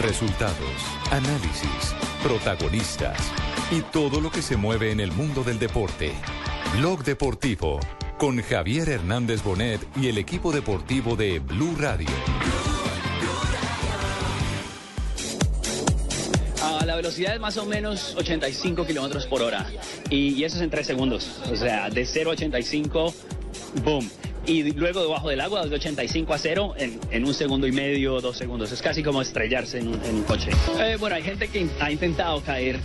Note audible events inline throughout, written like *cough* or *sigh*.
Resultados, análisis, protagonistas y todo lo que se mueve en el mundo del deporte. Blog Deportivo con Javier Hernández Bonet y el equipo deportivo de Blue Radio. A la velocidad es más o menos 85 kilómetros por hora. Y, y eso es en 3 segundos. O sea, de 0 a 85, boom. Y luego debajo del agua, de 85 a 0 en, en un segundo y medio, dos segundos. Es casi como estrellarse en un, en un coche. Eh, bueno, hay gente que ha intentado caer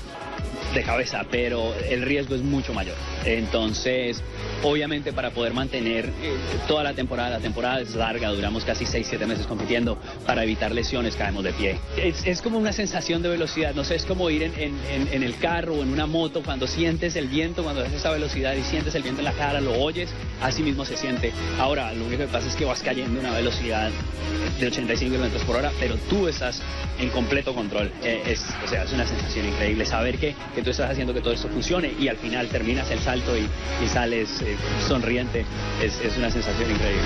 de cabeza, pero el riesgo es mucho mayor. Entonces, obviamente para poder mantener eh, toda la temporada, la temporada es larga, duramos casi 6, 7 meses compitiendo, para evitar lesiones caemos de pie. Es, es como una sensación de velocidad, no sé, es como ir en, en, en, el carro o en una moto, cuando sientes el viento, cuando haces esa velocidad y sientes el viento en la cara, lo oyes, así mismo se siente. Ahora, lo único que pasa es que vas cayendo a una velocidad de 85 kilómetros por hora, pero tú estás en completo control. Eh, es, o sea, es una sensación increíble saber que, que tú estás haciendo que todo esto funcione y al final terminas el salto y, y sales eh, sonriente. Es, una sensación increíble.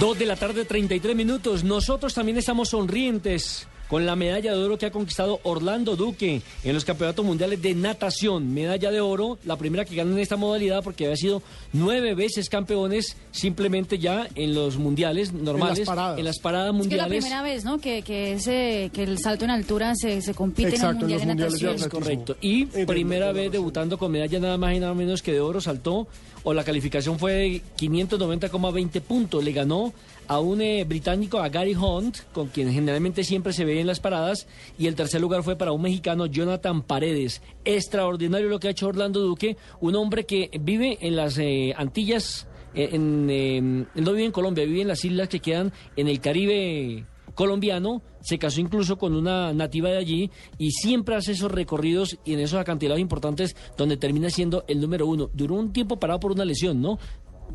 Dos de la tarde, 33 minutos. Nosotros también estamos sonrientes con la medalla de oro que ha conquistado Orlando Duque en los campeonatos mundiales de natación. Medalla de oro, la primera que gana en esta modalidad porque había sido nueve veces campeones simplemente ya en los mundiales normales. En las paradas. En las paradas Es que es mundiales. la primera vez, ¿no? Que, que, ese, que el salto en altura se, se compite Exacto, en el Mundial mundiales de Natación. Correcto. Y primera vez de- debutando con medalla nada más y nada menos que de oro, saltó, o la calificación fue de 590,20 puntos. Le ganó a un eh, británico, a Gary Hunt, con quien generalmente siempre se ve en las paradas, y el tercer lugar fue para un mexicano, Jonathan Paredes. Extraordinario lo que ha hecho Orlando Duque, un hombre que vive en las eh, Antillas, eh, en, eh, él no vive en Colombia, vive en las islas que quedan en el Caribe colombiano, se casó incluso con una nativa de allí y siempre hace esos recorridos y en esos acantilados importantes donde termina siendo el número uno. Duró un tiempo parado por una lesión, ¿no?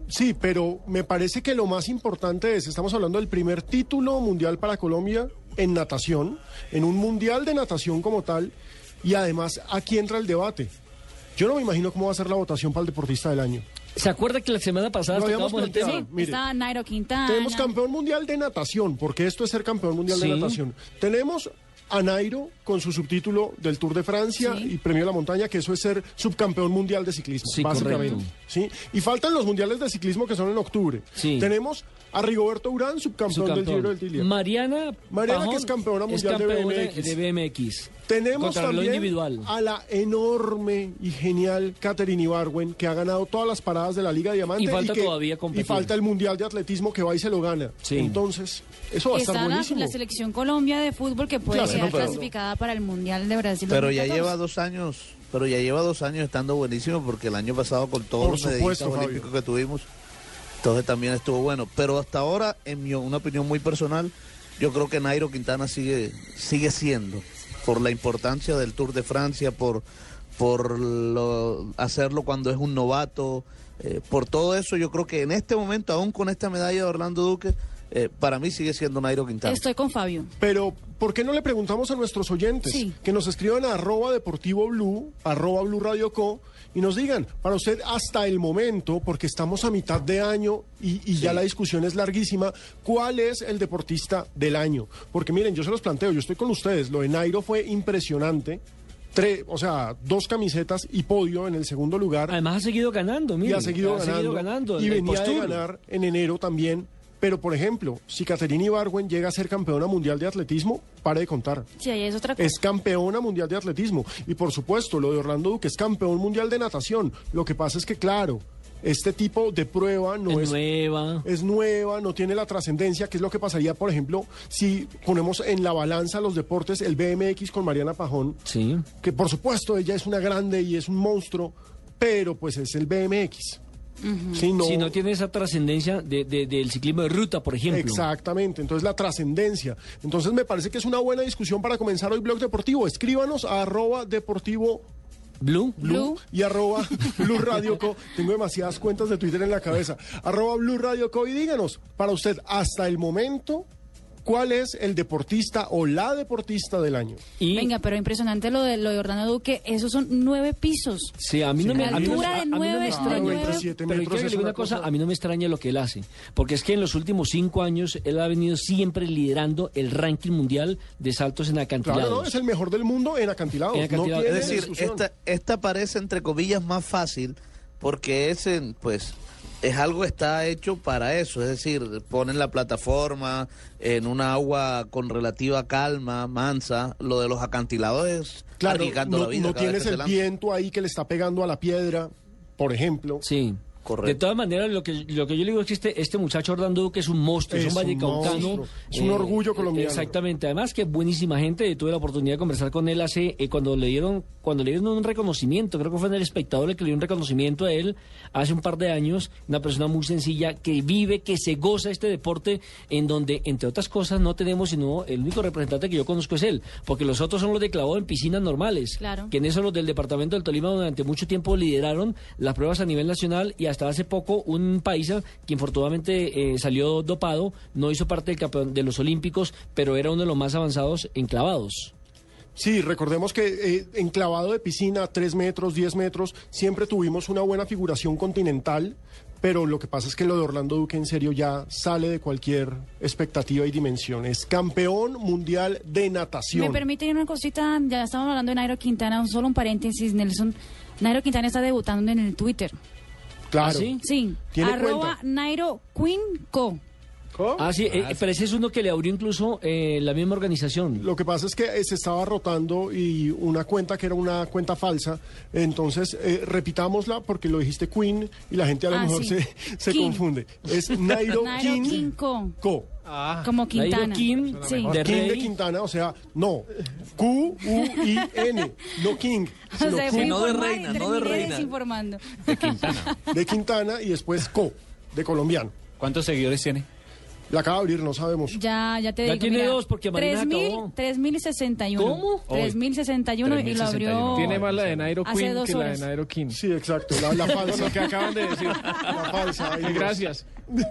Sí, pero me parece que lo más importante es, estamos hablando del primer título mundial para Colombia en natación, en un mundial de natación como tal, y además aquí entra el debate. Yo no me imagino cómo va a ser la votación para el deportista del año. ¿Se acuerda que la semana pasada habíamos el tema? Sí, Mire, está Nairo Quintana. Tenemos campeón mundial de natación, porque esto es ser campeón mundial Sí. de natación. Tenemos a Nairo con su subtítulo del Tour de Francia Sí. y Premio de la Montaña, que eso es ser subcampeón mundial de ciclismo, Sí, básicamente. correcto. ¿sí? Y faltan los mundiales de ciclismo que son en octubre. Sí. Tenemos a Rigoberto Urán, subcampeón, del Giro del Tilia. Mariana Mariana, Pajón que es campeona es mundial de BMX. de BMX. Tenemos también individual. a la enorme y genial Katherine Ibarwen, que ha ganado todas las paradas de la Liga Diamante. Y falta que- todavía competir. Y falta el Mundial de Atletismo que va y se lo gana. Sí. Entonces, eso va a estar Está la, buenísimo. la selección Colombia de fútbol que puede Claro, quedar no, pero- clasificada para el Mundial de Brasil. Pero ya 2014. lleva dos años, pero ya lleva dos años estando buenísimo porque el año pasado con todos Por los supuesto, olímpicos que tuvimos, entonces también estuvo bueno. Pero hasta ahora, en mi una opinión muy personal, yo creo que Nairo Quintana sigue, sigue siendo, por la importancia del Tour de Francia, por, por lo- hacerlo cuando es un novato, eh, por todo eso, yo creo que en este momento, aún con esta medalla de Orlando Duque, eh, para mí sigue siendo Nairo Quintana. Estoy con Fabio. Pero, ¿por qué no le preguntamos a nuestros oyentes Sí. que nos escriban a arroba deportivo blue, arroba blue radio co, y nos digan, para usted hasta el momento, porque estamos a mitad de año y, y ya la discusión es larguísima, ¿cuál es el deportista del año? Porque miren, yo se los planteo, yo estoy con ustedes, lo de Nairo fue impresionante. O sea, dos camisetas y podio en el segundo lugar. Además ha seguido ganando, y mire, ha seguido ganando, ganando y venía de ganar en enero también. Pero, por ejemplo, si Caterina Ibargüen llega a ser campeona mundial de atletismo, pare de contar. Sí, ahí es otra cosa. Es campeona mundial de atletismo. Y por supuesto, lo de Orlando Duque es campeón mundial de natación. Lo que pasa es que, claro, este tipo de prueba no Es es, nueva. es nueva, no tiene la trascendencia, que es lo que pasaría, por ejemplo, si ponemos en la balanza los deportes el BMX con Mariana Pajón, Sí. que por supuesto ella es una grande y es un monstruo, pero pues es el BMX. No- Si no tiene esa trascendencia de- de- del ciclismo de ruta, por ejemplo. Exactamente, entonces la trascendencia. Entonces me parece que es una buena discusión para comenzar hoy Blog Deportivo. Escríbanos a arroba deportivo Blue. Blue, y arroba *laughs* Blue Radio Co. Tengo demasiadas cuentas de Twitter en la cabeza. Arroba Blue Radio Co. Y díganos, para usted, hasta el momento, ¿Cuál es el deportista o la deportista del año? Y, Venga, pero impresionante lo de, lo de Orlando Duque. Esos son nueve pisos. Sí, a mí no Sí, me, a mí no- altura a- de a mí no me nueve- extraña. nueve- pero- 7 pero metros quiero que es le diga una cosa, cosa- a mí no me extraña lo que él hace, porque es que en los últimos cinco años él ha venido siempre liderando el ranking mundial de saltos en acantilados. Claro, no, es el mejor del mundo en acantilados. En Es decir, discusión. esta, esta parece entre comillas más fácil porque es, en, pues, es algo que está hecho para eso. Es decir, ponen la plataforma en un agua con relativa calma, mansa. Lo de los acantilados es Claro, arriesgando no, la vida. no tienes el viento ahí que le está pegando a la piedra, por ejemplo. Sí. Correcto. De todas maneras, lo que, lo que yo le digo es que este, este muchacho Orlando Duque es un monstruo, es, Es un un vallecaucano. es un orgullo colombiano. Exactamente, además que buenísima gente. Tuve la oportunidad de conversar con él hace, eh, cuando le dieron, cuando le dieron un reconocimiento, creo que fue en el espectador el que le dio un reconocimiento a él hace un par de años, una persona muy sencilla que vive, que se goza este deporte, en donde, entre otras cosas, no tenemos sino el único representante que yo conozco es él, porque los otros son los de clavado en piscinas normales. Claro. Que en eso los del departamento del Tolima durante mucho tiempo lideraron las pruebas a nivel nacional y hasta hace poco un paisa que infortunadamente eh, salió dopado, no hizo parte del campeón de los Olímpicos, pero era uno de los más avanzados en clavados. Sí, recordemos que eh, en clavado de piscina, 3 metros, 10 metros, siempre tuvimos una buena figuración continental, pero lo que pasa es que lo de Orlando Duque en serio ya sale de cualquier expectativa y dimensión. Es campeón mundial de natación. Me permite una cosita, ya estamos hablando de Nairo Quintana, solo un paréntesis, Nelson. Nairo Quintana está debutando en el Twitter. Claro. ¿Ah, sí? Sí, ¿Tiene arroba cuenta? Nairo Queen Co. ¿Cómo? Ah, sí, eh, pero ese es uno que le abrió incluso eh, la misma organización. Lo que pasa es que eh, se estaba rotando y una cuenta que era una cuenta falsa. Entonces, eh, repitámosla porque lo dijiste Queen y la gente a lo Ah, mejor sí. se, se King. confunde. Es Nairo, *laughs* Nairo King, King Co. Co. Como Quintana. King, Sí. de King de. Quintana, o sea, no. Q-U-I-N, no King, *laughs* O sino sea, Q fue no de reina, no de reina. desinformando. *laughs* de Quintana y después Co, de colombiano. ¿Cuántos seguidores tiene? La acaba de abrir, no sabemos. Ya, ya te Ya digo. tiene mira, dos, porque Marina 3000, acabó. 3061. ¿Cómo? 3061 y lo abrió. 3061. Tiene más la de Nairo Queen dos que la horas. de Nairo King. Sí, exacto, la, la *laughs* falsa. Lo que acaban de decir. La falsa. Eh, dos. Gracias. *laughs*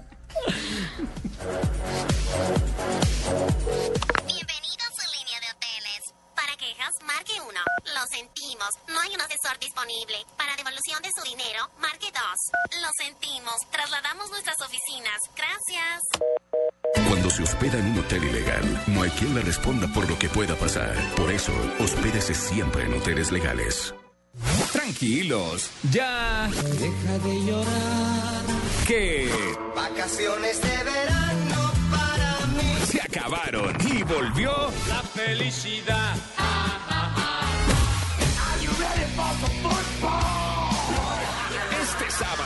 marque 1. Lo sentimos, no hay un asesor disponible. Para devolución de su dinero, marque 2. Lo sentimos, trasladamos nuestras oficinas. Gracias. Cuando se hospeda en un hotel ilegal, no hay quien le responda por lo que pueda pasar. Por eso, hospédese siempre en hoteles legales. Tranquilos, ya. Deja de llorar. Que Vacaciones de verano para mí. se acabaron y volvió La felicidad. Este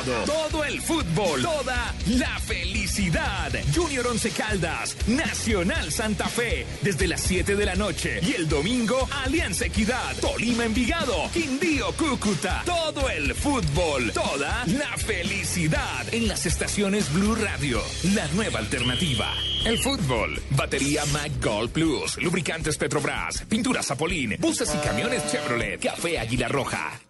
Todo el fútbol, toda la felicidad. Junior Once Caldas, Nacional Santa Fe, desde las 7 de la noche. Y el domingo, Alianza Equidad, Tolima Envigado, Quindío Cúcuta. Todo el fútbol, toda la felicidad. En las estaciones Blue Radio, la nueva alternativa. El fútbol, batería Mac Gold Plus, lubricantes Petrobras, pinturas Zapolín, buses y camiones Chevrolet, café Águila Roja.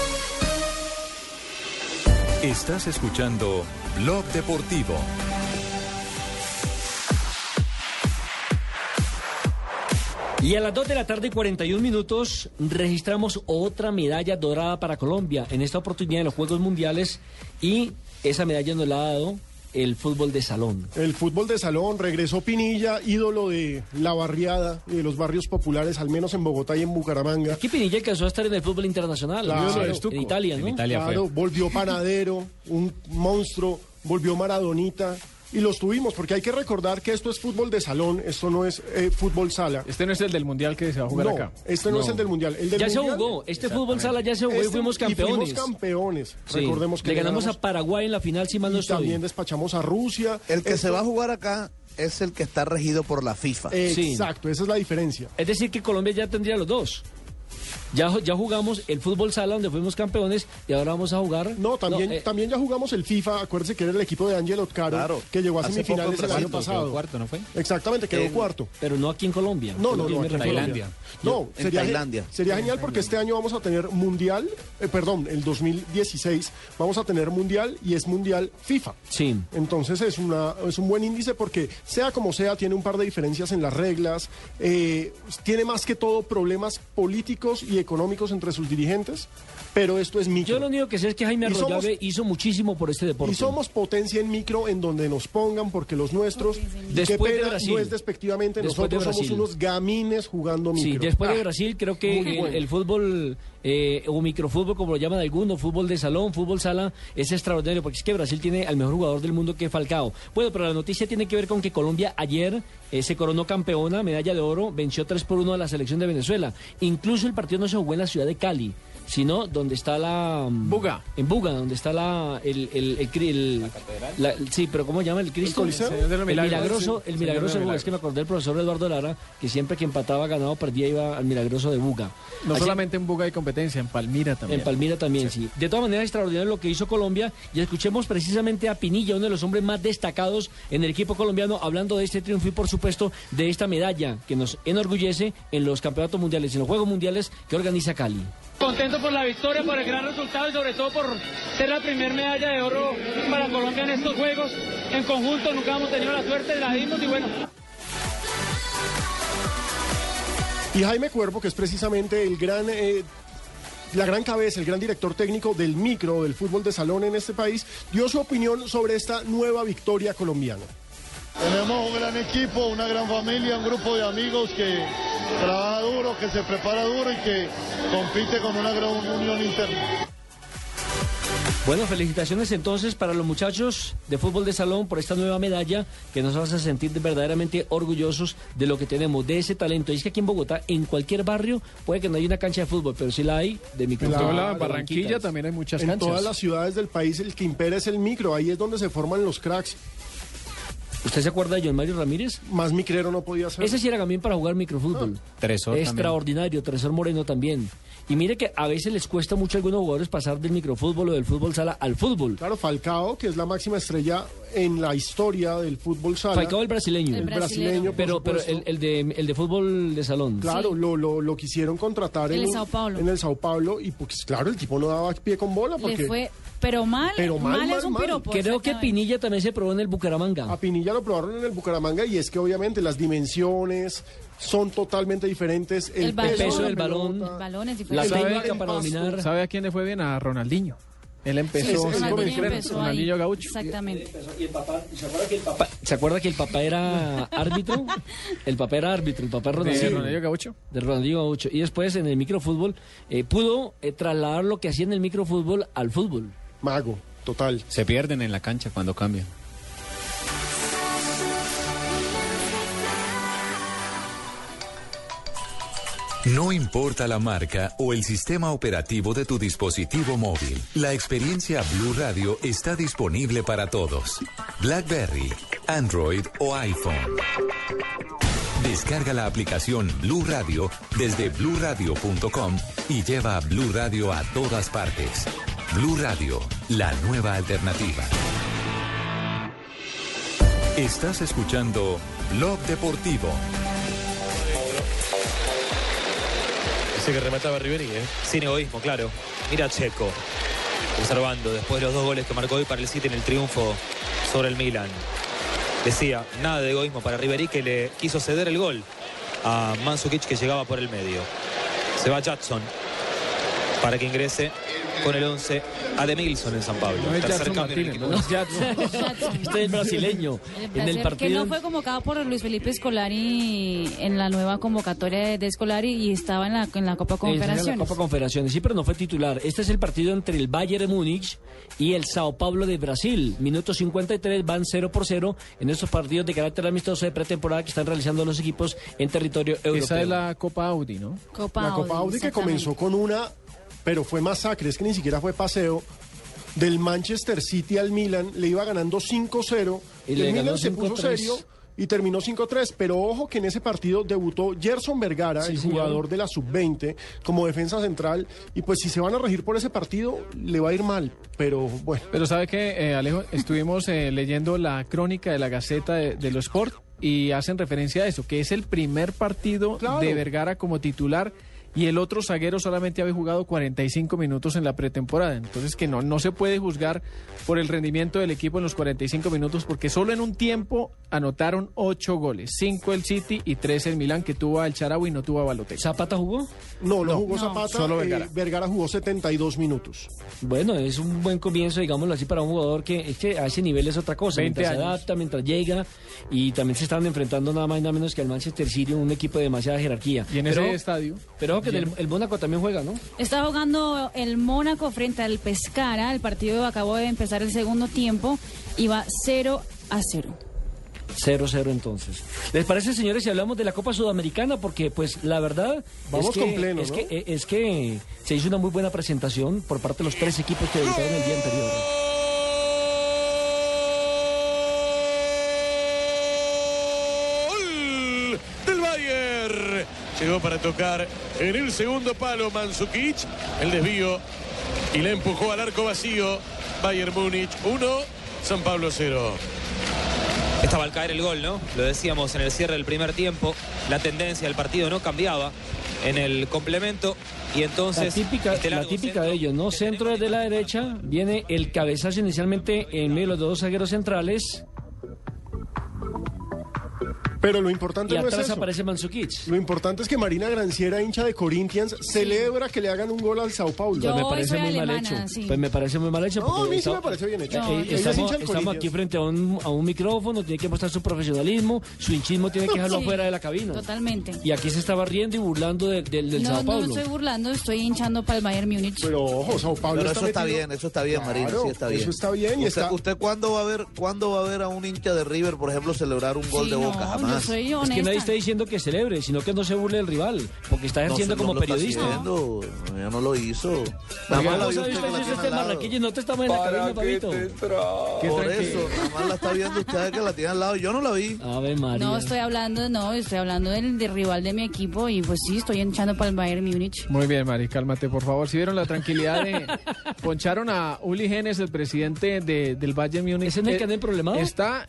Estás escuchando Blog Deportivo. Y a las 2 de la tarde y 41 minutos registramos otra medalla dorada para Colombia, en esta oportunidad en los Juegos Mundiales, y esa medalla nos la ha dado el fútbol de salón. El fútbol de salón, regresó Pinilla, ídolo de la barriada y de los barrios populares, al menos en Bogotá y en Bucaramanga. Aquí Pinilla alcanzó a estar en el fútbol internacional, Claro. Italia, ¿no? En Italia Claro, fue. volvió Panadero, un monstruo, volvió Maradonita. Y los tuvimos, porque hay que recordar que esto es fútbol de salón, esto no es eh, fútbol sala. Este no es el del mundial que se va a jugar no, acá. este no, es el del mundial. El del ya mundial, se jugó. Este fútbol sala ya se jugó y Este- fuimos y campeones. fuimos campeones. Sí. Recordemos que Le ganamos a Paraguay en la final, si mal no estoy. también despachamos a Rusia. El que Esto- se va a jugar acá es el que está regido por la FIFA. Sí. Exacto, esa es la diferencia. Es decir, que Colombia ya tendría los dos. Ya, ya jugamos el fútbol sala donde fuimos campeones y ahora vamos a jugar. No, también, eh, también ya jugamos el FIFA. Acuérdese que era el equipo de Ángel Otcaro Claro. que llegó a semifinales el año pasado. cuarto, ¿no fue? Exactamente, quedó En- cuarto. pero no aquí en Colombia. No, no, no, aquí en. Tailandia. No, En sería, Tailandia. sería genial porque este año vamos a tener mundial, eh, perdón, el 2016 vamos a tener mundial y es mundial FIFA. Sí. Entonces es, una, es un buen índice porque sea como sea, tiene un par de diferencias en las reglas, eh, tiene más que todo problemas políticos y económicos entre sus dirigentes, pero esto es micro. Yo lo único que sé es que Jaime Y somos- Arroyave hizo muchísimo por este deporte. Y somos potencia en micro en donde nos pongan, porque los nuestros, y qué Después de pena, Brasil. no es despectivamente, Después de nosotros somos Brasil. unos gamines jugando micro. Sí, después de Ah, Brasil creo que el, bueno. el fútbol eh, o microfútbol, como lo llaman algunos, fútbol de salón, fútbol sala, es extraordinario porque es que Brasil tiene al mejor jugador del mundo que Falcao. Bueno, pero la noticia tiene que ver con que Colombia ayer eh, se coronó campeona, medalla de oro, venció 3 por 1 a la selección de Venezuela. Incluso el partido no se jugó en la ciudad de Cali sino donde está la... mm, Buga. En Buga, donde está la... El, el, el, cri- el- la- sí, pero ¿cómo llama el Cristo? Coliseo? Señor de los El Milagros. milagroso, Sí, el milagroso de de Buga. Es que me acordé del profesor Eduardo Lara, que siempre que empataba, ganaba, perdía, iba al milagroso de Buga. No Así- solamente en Buga hay competencia, en Palmira también. en Palmira también, sí. De todas maneras, extraordinario lo que hizo Colombia. Y escuchemos precisamente a Pinilla, uno de los hombres más destacados en el equipo colombiano, hablando de este triunfo y, por supuesto, de esta medalla que nos enorgullece en los campeonatos mundiales, en los Juegos Mundiales que organiza Cali. Contento por la victoria, por el gran resultado y sobre todo por ser la primera medalla de oro para Colombia en estos Juegos. En conjunto nunca hemos tenido la suerte, la dimos y bueno. Y Jaime Cuervo, que es precisamente el gran, eh, la gran cabeza, el gran director técnico del micro, del fútbol de salón en este país, dio su opinión sobre esta nueva victoria colombiana. Tenemos un gran equipo, una gran familia, un grupo de amigos que trabaja duro, que se prepara duro y que compite con una gran unión interna. Bueno, felicitaciones entonces para los muchachos de fútbol de salón por esta nueva medalla que nos hace sentir verdaderamente orgullosos de lo que tenemos, de ese talento. Y es que aquí en Bogotá, en cualquier barrio, puede que no haya una cancha de fútbol, pero sí la hay de En la de Barranquilla banquitas. también hay muchas En canchas. todas las ciudades del país el que impera es el micro, ahí es donde se forman los cracks. ¿Usted se acuerda de John Mario Ramírez? Más micrero no podía ser. Ese sí era también para jugar microfútbol. Tresor también. Extraordinario, Tresor Moreno también. Y mire que a veces les cuesta mucho a algunos jugadores pasar del microfútbol o del fútbol sala al fútbol. Claro, Falcao, que es la máxima estrella en la historia del fútbol sala. Falcao el brasileño. El brasileño, pero, el, el de, el de fútbol de salón. Claro, lo, lo, lo quisieron contratar En en, el Sao Paulo. en el Sao Paulo y pues claro, el tipo no daba pie con bola porque Le fue, pero mal, Pero mal, mal, mal, es un mal. piropo. Creo que. Pinilla también se probó en el Bucaramanga. a Pinilla lo probaron en el Bucaramanga y es que obviamente las dimensiones son totalmente diferentes. El, El peso de del la balón. pelota, El balón es La diferente. sabe- técnica el para dominar. ¿Sabe a quién le fue bien? A Ronaldinho. Él empezó Sí, sí, Ronaldinho empezó. Ronaldinho Gaucho. Exactamente. Pa- ¿Se acuerda que el papá era árbitro? El papá era árbitro, el papá De Ronaldinho. Ronaldinho Gaucho. de Ronaldinho Gaucho. Y después en el microfútbol eh, pudo eh, trasladar lo que hacía en el microfútbol al fútbol. Mago, total. Se pierden en la cancha cuando cambian. No importa la marca o el sistema operativo de tu dispositivo móvil, la experiencia Blue Radio está disponible para todos. BlackBerry, Android o iPhone. Descarga la aplicación Blue Radio desde bluradio.com y lleva Blue Radio a todas partes. Blue Radio, la nueva alternativa. Estás escuchando Blog Deportivo. Ese que remataba Riveri, ¿eh? Sin egoísmo, claro. Mira Checo, observando después de los dos goles que marcó hoy para el City en el triunfo sobre el Milan. Decía, nada de egoísmo para Riveri que le quiso ceder el gol a Mansukic que llegaba por el medio. Se va Jackson para que ingrese con el 11 a Demilson en San Pablo. No es Jackson en Martínez, no es *laughs* Jackson. Este es brasileño. El En el que partido. no fue convocado por Luis Felipe Scolari en la nueva convocatoria de, Scolari y estaba en la, en la Copa Esa es la Confederaciones. Copa Confederaciones, sí, pero no fue titular. Este es el partido entre el Bayern de Múnich y el Sao Paulo de Brasil. Minuto 53, van 0 por 0 en estos partidos de carácter amistoso de pretemporada que están realizando los equipos en territorio europeo. Esa es la Copa Audi, ¿no? Copa la Copa Audi que comenzó con una, pero fue masacre, es que ni siquiera fue paseo. Del Manchester City al Milan, le iba ganando 5-0. Y el Milan se puso 5-3. serio y terminó 5-3. Pero ojo que en ese partido debutó Gerson Vergara, Sí, el señor. jugador de la sub-20, como defensa central. Y pues si se van a regir por ese partido, le va a ir mal. Pero bueno. Pero sabe que, Alejo, estuvimos eh, leyendo la crónica de la Gaceta de, de los Sport y hacen referencia a eso, que es el primer partido Claro. de Vergara como titular y el otro zaguero solamente había jugado 45 minutos en la pretemporada. Entonces que no, no se puede juzgar por el rendimiento del equipo en los 45 minutos porque solo en un tiempo anotaron 8 goles, 5 el City y 3 el Milán que tuvo al Charaui y no tuvo a Balotelli. ¿Zapata jugó? No, no, No. jugó No. Zapata. Solo eh, Vergara. Vergara jugó 72 minutos. Bueno, es un buen comienzo, digámoslo así, para un jugador que, es que a ese nivel es otra cosa. 20 mientras se adapta, mientras llega y también se están enfrentando nada más y nada menos que al Manchester City, un equipo de demasiada jerarquía. Y en pero, ese estadio... pero que el, el Mónaco también juega, ¿no? Está jugando el Mónaco frente al Pescara. El partido acabó de empezar el segundo tiempo y va 0 a 0. 0-0 entonces. ¿Les parece, señores, si hablamos de la Copa Sudamericana? Porque, pues, la verdad Vamos es que, con pleno, es, ¿no? que, eh, es que se hizo una muy buena presentación por parte de los tres equipos que debutaron el día anterior. Gol del Bayern. Llegó para tocar en el segundo palo Mansukic. El desvío y le empujó al arco vacío. Bayern Múnich 1, San Pablo 0. Estaba al caer el gol, ¿no? Lo decíamos en el cierre del primer tiempo. La tendencia del partido no cambiaba en el complemento. Y La entonces. típica, este la típica centro de ellos, ¿no? Centro desde la derecha, viene el cabezazo inicialmente en medio de los dos zagueros centrales Pero lo importante y no es atrás eso. aparece Mansukic. Lo importante es que Marina Granciera, hincha de Corinthians, celebra que le hagan un gol al Sao Paulo. Yo Pues me parece muy mal hecho. sí. Pues me parece muy mal hecho. No, a mí sí está- me parece bien hecho. No, Eh, es estamos, estamos aquí frente a un, a un micrófono, tiene que mostrar su profesionalismo, su hinchismo tiene que dejarlo Sí, afuera de la cabina. Totalmente. Y aquí se estaba riendo y burlando de- del- del No, Sao no me Paulo. estoy burlando, estoy hinchando para el Bayern Múnich. Pero ojo, Sao Paulo Pero eso está metido- bien, eso está bien, Marina, Claro, sí está bien. Eso está bien y ¿Usted, está... ¿Usted cuándo va a ver cuándo va a ver a un hincha de River, por ejemplo, celebrar un gol Sí, de no, Yo Es que nadie está diciendo que celebre, sino que no se burle del rival, porque está No, ejerciendo no como lo está periodista. haciendo, ya no lo hizo. Nada más la ¿cómo vio sabe usted usted que la si tiene usted al es lado. marraquillo y no te estamos en la cabina, papito? Por eso, nada más la está viendo usted que la tiene al lado. Yo no la vi. Ave María. No, estoy hablando, no, estoy hablando del, del rival de mi equipo y pues sí, estoy hinchando para el Bayern Múnich. Muy bien, Mari, cálmate, por favor. Si vieron la tranquilidad de... *laughs* Poncharon a Uli Genes, el presidente de- del Bayern Múnich. ¿Ese es el Eh, que anda problemado? Está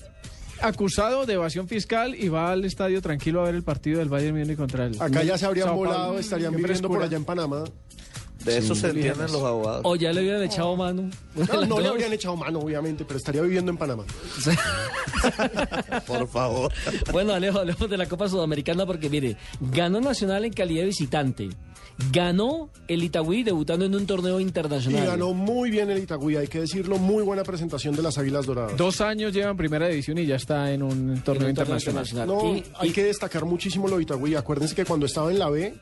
acusado de evasión fiscal y va al estadio tranquilo a ver el partido del Bayern Múnich contra el... Acá ya se habrían Sao Paulo. volado, estarían viviendo por allá en Panamá. De eso Sí, se entienden los abogados. O ya le hubieran echado mano. No, no le habrían echado mano, obviamente, pero estaría viviendo en Panamá. Por favor. Bueno, Alejo, hablemos de la Copa Sudamericana porque, mire, ganó Nacional en calidad de visitante. Ganó el Itagüí debutando en un torneo Y internacional. ganó muy bien el Itagüí, hay que decirlo, muy buena presentación de las Águilas Doradas. Dos años lleva en primera división y ya está en un torneo En un torneo internacional. internacional. No, Y- hay y- que destacar muchísimo lo de Itagüí. Acuérdense que cuando estaba en la B,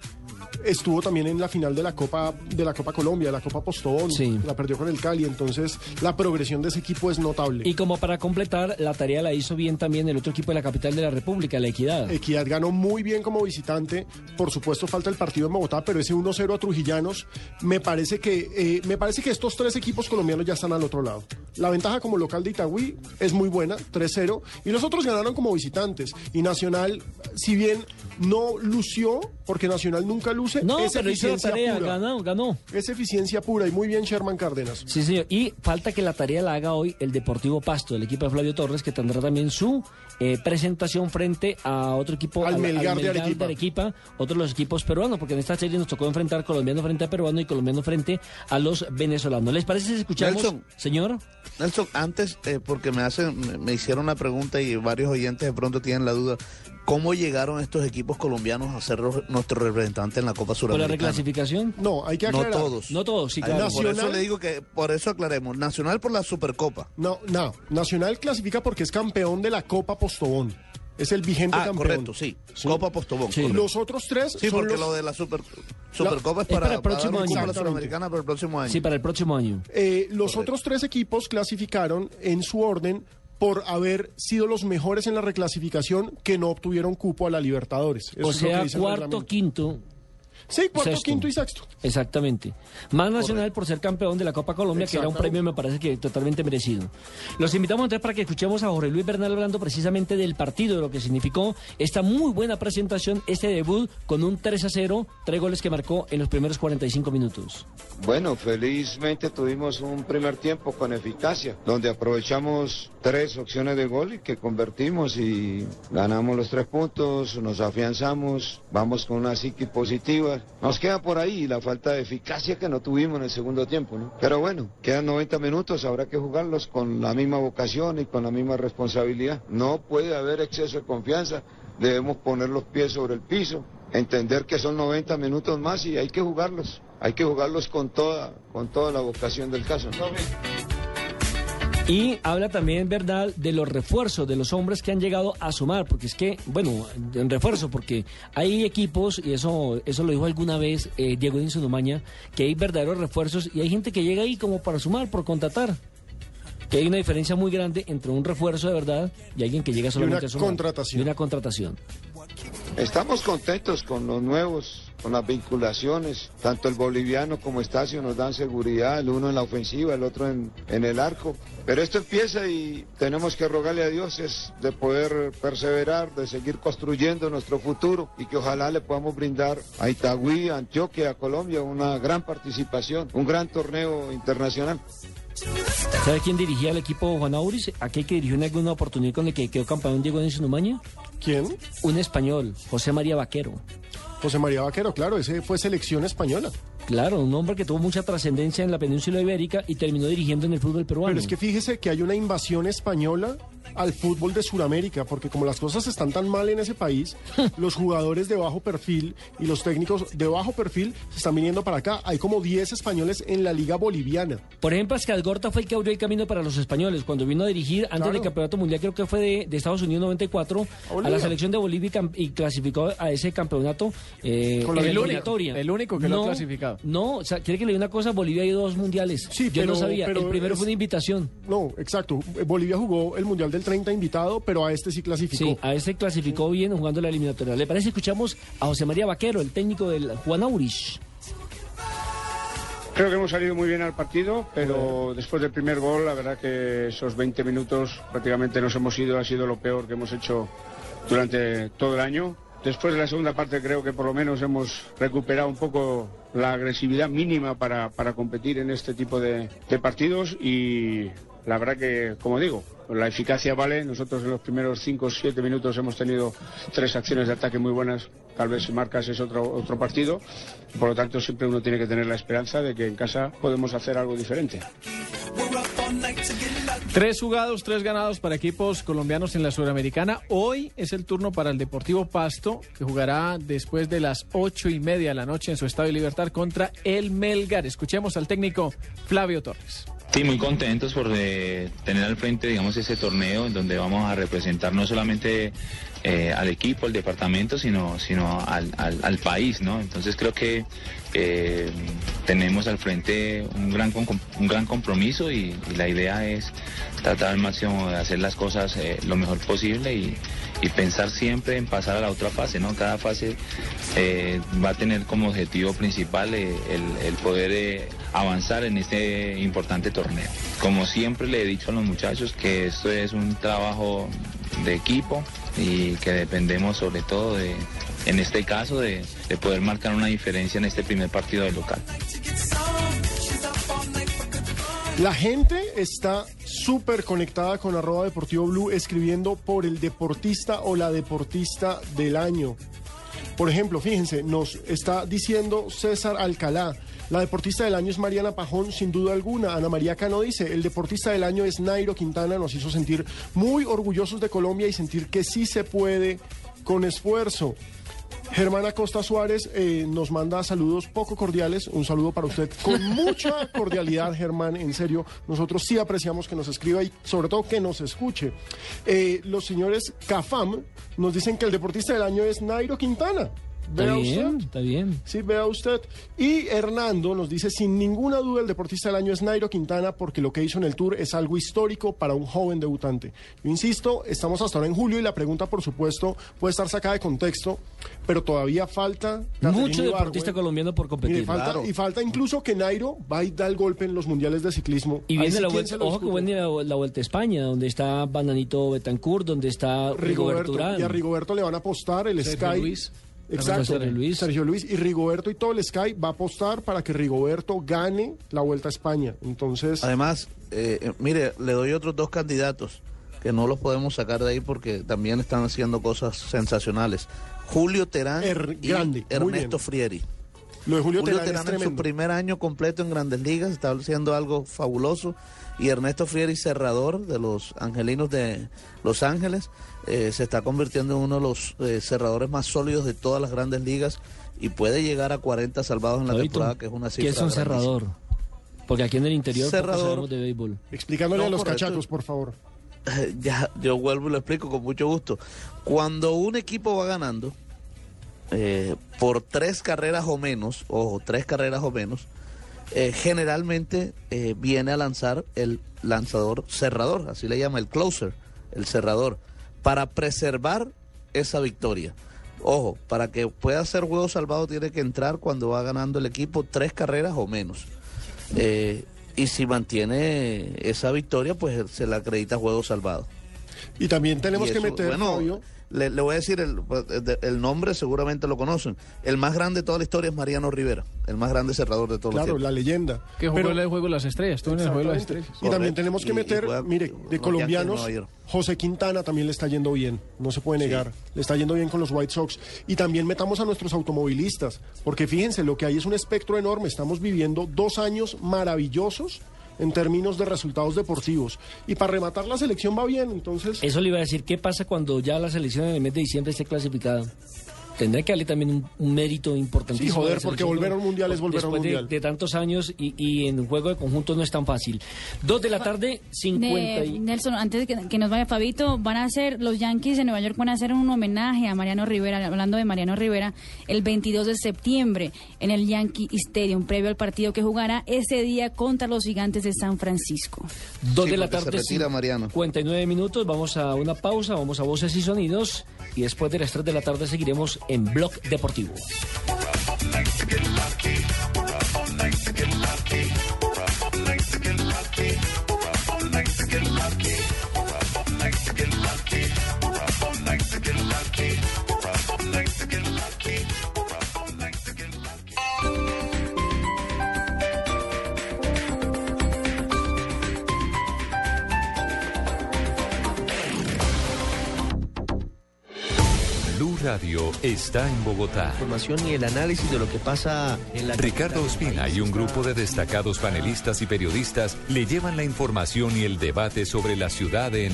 estuvo también en la final de la Copa de la Copa Colombia, de la Copa Postón. Sí. La perdió con el Cali, entonces la progresión de ese equipo es notable. Y como para completar, la tarea la hizo bien también el otro equipo de la capital de la República, la Equidad. Equidad ganó muy bien como visitante. Por supuesto, falta el partido en Bogotá, pero ese 1-0 a Trujillanos, me parece que eh, me parece que estos tres equipos colombianos ya están al otro lado. La ventaja como local de Itagüí es muy buena, 3-0, y los otros ganaron como visitantes. Y Nacional, si bien no lució, porque Nacional nunca No, es pero hizo la tarea, pura. ganó, ganó. Es eficiencia pura y muy bien Sherman Cárdenas. Sí, señor. Y falta que la tarea la haga hoy el Deportivo Pasto, el equipo de Flavio Torres, que tendrá también su eh, presentación frente a otro equipo, Al al- Melgar de Arequipa. Arequipa, otro de los equipos peruanos, porque en esta serie nos tocó enfrentar colombiano frente a peruano y colombiano frente a los venezolanos. ¿Les parece si escuchamos, Nelson. señor? Nelson, antes, eh, porque me hacen, me- me hicieron una pregunta y varios oyentes de pronto tienen la duda. ¿Cómo llegaron estos equipos colombianos a ser nuestro representante en la Copa ¿Por la Suramericana? reclasificación? No, hay que No aclarar. todos. No todos, sí, claro. Por eso Nacional- le digo que, por eso aclaremos, Nacional por la Supercopa. No, no. Nacional clasifica porque es campeón de la Copa Postobón. Es el vigente Ah, campeón. correcto, sí. Copa Postobón. Los otros tres Sí, son porque los- lo de la super, Supercopa es es para, para el próximo dar un cupo a año. la Suramericana para el próximo año. Sí, para el próximo año. Eh, los otros tres equipos clasificaron en su orden por haber sido los mejores en la reclasificación que no obtuvieron cupo a la Libertadores. Eso o es lo que dice cuarto, quinto. Sí, cuarto, sexto. quinto y sexto. Exactamente. Más Nacional por ser campeón de la Copa Colombia, que era un premio, me parece que totalmente merecido. Los invitamos entonces para que escuchemos a Jorge Luis Bernal hablando precisamente del partido, de lo que significó esta muy buena presentación, este debut con un 3 a 0, tres goles que marcó en los primeros 45 minutos. Bueno, felizmente tuvimos un primer tiempo con eficacia, donde aprovechamos tres opciones de gol y que convertimos y ganamos los tres puntos, nos afianzamos, vamos con una psiqui positiva. Nos queda por ahí la falta de eficacia que no tuvimos en el segundo tiempo, ¿no? Pero bueno, quedan 90 minutos, habrá que jugarlos con la misma vocación y con la misma responsabilidad. No puede haber exceso de confianza, debemos poner los pies sobre el piso, entender que son 90 minutos más y hay que jugarlos. Hay que jugarlos con toda, con toda la vocación del caso. Y habla también, ¿verdad?, de los refuerzos de los hombres que han llegado a sumar, porque es que, bueno, en refuerzo, porque hay equipos, y eso eso lo dijo alguna vez eh, Diego Dinsunumaña, que hay verdaderos refuerzos y hay gente que llega ahí como para sumar, por contratar. Que hay una diferencia muy grande entre un refuerzo de verdad y alguien que llega solamente una a sumar. contratación. Y una contratación. Estamos contentos con los nuevos, con las vinculaciones. Tanto el boliviano como Estacio nos dan seguridad, el uno en la ofensiva, el otro en, en el arco. Pero esto empieza y tenemos que rogarle a Dios es de poder perseverar, de seguir construyendo nuestro futuro y que ojalá le podamos brindar a Itagüí, a Antioquia, a Colombia una gran participación, un gran torneo internacional. ¿Sabe quién dirigía el equipo Juan Auris? ¿Aquel que dirigió en alguna oportunidad con el que quedó campeón Diego Dinsunumaña? ¿Quién? Un español, José María Vaquero. José María Vaquero, claro, ese fue selección española. Claro, un hombre que tuvo mucha trascendencia en la península ibérica y terminó dirigiendo en el fútbol peruano. Pero es que fíjese que hay una invasión española al fútbol de Sudamérica, porque como las cosas están tan mal en ese país, *laughs* los jugadores de bajo perfil y los técnicos de bajo perfil se están viniendo para acá. Hay como 10 españoles en la liga boliviana. Por ejemplo, Gorta fue el que abrió el camino para los españoles. Cuando vino a dirigir antes Claro. del Campeonato Mundial, creo que fue de, de Estados Unidos 94, a, Bolivia. la selección de Bolivia y y, clasificó a ese campeonato eh, Con la el único, el único que lo No, ha clasificado. No, o sea, quiere que le diga una cosa, Bolivia ha ido a dos mundiales. Sí, Yo no pero- sabía, pero el primero es- fue una invitación. No, exacto. Bolivia jugó el Mundial del 30 invitado, pero a este sí clasificó. Sí, a este clasificó bien jugando la eliminatoria. ¿Le parece? Escuchamos a José María Vaquero, el técnico del Juan Aurich. Creo que hemos salido muy bien al partido, pero después del primer gol, la verdad que esos 20 minutos prácticamente nos hemos ido, ha sido lo peor que hemos hecho durante todo el año. Después de la segunda parte creo que por lo menos hemos recuperado un poco la agresividad mínima para, para competir en este tipo de, de partidos y la verdad que, como digo, la eficacia vale. Nosotros en los primeros 5 o 7 minutos hemos tenido tres acciones de ataque muy buenas. Tal vez si marcas es otro, otro partido. Por lo tanto, siempre uno tiene que tener la esperanza de que en casa podemos hacer algo diferente. Tres jugados, tres ganados para equipos colombianos en la Suramericana. Hoy es el turno para el Deportivo Pasto, que jugará después de las ocho y media de la noche en su Estadio Libertad contra el Melgar. Escuchemos al técnico Flavio Torres. Sí, muy contentos por eh, tener al frente, digamos, ese torneo en donde vamos a representar no solamente eh, al equipo, al departamento, sino, sino al, país, ¿no? Entonces creo que eh, tenemos al frente un gran, un gran compromiso y, la idea es tratar al máximo de hacer las cosas lo mejor posible y, y pensar siempre en pasar a la otra fase, ¿no? Cada fase eh, va a tener como objetivo principal eh, el, poder eh, avanzar en este importante torneo. Como siempre le he dicho a los muchachos que esto es un trabajo de equipo y que dependemos sobre todo de, en este caso, de, de poder marcar una diferencia en este primer partido del local. La gente está súper conectada con arroba deportivo blue escribiendo por el deportista o la deportista del año. Por ejemplo, fíjense, nos está diciendo César Alcalá. La deportista del año es Mariana Pajón, sin duda alguna. Ana María Cano dice, el deportista del año es Nairo Quintana. Nos hizo sentir muy orgullosos de Colombia y sentir que sí se puede con esfuerzo. Germán Acosta Suárez eh, nos manda saludos poco cordiales. Un saludo para usted con *laughs* mucha cordialidad, Germán. En serio, nosotros sí apreciamos que nos escriba y sobre todo que nos escuche. Eh, los señores Cafam nos dicen que el deportista del año es Nairo Quintana. Está Vea bien, usted. está bien. Sí, vea usted. Y Hernando nos dice, sin ninguna duda, el deportista del año es Nairo Quintana porque lo que hizo en el Tour es algo histórico para un joven debutante. Yo insisto, estamos hasta ahora en julio y la pregunta, por supuesto, puede estar sacada de contexto, pero todavía falta... Mucho Ibargüen. deportista colombiano por competir. Mire, falta- Claro. Y falta incluso que Nairo va y da el golpe en los mundiales de ciclismo. Y viene sí, la ¿quién vuelta, ojo que discute? viene la, la vuelta a España, donde está Bananito Betancourt, donde está Rigoberto Rigoberto, Urán. y a Rigoberto le van a apostar el Sergio Sky. Luis. Exacto, Sergio Luis. Sergio Luis y Rigoberto y todo el Sky va a apostar para que Rigoberto gane la Vuelta a España. Entonces, Además, eh, eh, mire, le doy otros dos candidatos que no los podemos sacar de ahí porque también están haciendo cosas sensacionales. Julio Terán Er- y grande, Ernesto. Frieri. lo de Julio, Terán, es en su primer año completo en Grandes Ligas está haciendo algo fabuloso y Ernesto Frieri cerrador de los Angelinos de Los Ángeles eh, se está convirtiendo en uno de los eh, cerradores más sólidos de todas las Grandes Ligas y puede llegar a 40 salvados en la temporada que es una ¿Qué cifra es un grandísima. cerrador? Porque aquí en el interior poco Cerrador. sabemos de béisbol. Explicándole No, a los correcto. cachacos, por favor. *laughs* ya, yo vuelvo y lo explico con mucho gusto. Cuando un equipo va ganando eh, por tres carreras o menos, ojo, tres carreras o menos, eh, generalmente eh, viene a lanzar el lanzador cerrador, así le llama el closer, el cerrador, para preservar esa victoria. Ojo, para que pueda ser juego salvado tiene que entrar cuando va ganando el equipo tres carreras o menos. Eh, y si mantiene esa victoria, pues se le acredita juego salvado. Y también tenemos Y que meter, bueno, Fabio, le, le voy a decir el, el nombre, seguramente lo conocen. El más grande de toda la historia es Mariano Rivera, el más grande cerrador de todos claro, los la leyenda. Que jugó Pero- en el juego de las estrellas, en el juego de las estrellas. Y también tenemos que Y- y meter, juega mire, de colombianos. José Quintana también le está yendo bien, no se puede negar, le está yendo bien con los White Sox. Y también metamos a nuestros automovilistas, porque fíjense, lo que hay es un espectro enorme, estamos viviendo dos años maravillosos en términos de resultados deportivos. Y para rematar la selección va bien, entonces... Eso le iba a decir, ¿qué pasa cuando ya la selección en el mes de diciembre esté clasificada? Tendrá que darle también un, un mérito importantísimo. Sí, joder, porque volver a un mundial es volver a un después de- mundial. De, tantos años y, y en un juego de conjunto no es tan fácil. Dos de la tarde, 50 De- y... Nelson, antes de que, que nos vaya Fabito, van a hacer, los Yankees de Nueva York van a hacer un homenaje a Mariano Rivera, hablando de Mariano Rivera, el 22 de septiembre en el Yankee Stadium, previo al partido que jugará ese día contra los gigantes de San Francisco. Dos Sí, de la porque se tarde, retira Mariano. 59 minutos, vamos a una pausa, vamos a voces y sonidos y después de las 3 de la tarde seguiremos en Blog Deportivo. Radio está en Bogotá. Información y el análisis de lo que pasa en la Ricardo Ospina y un grupo de destacados panelistas y periodistas le llevan la información y el debate sobre la ciudad en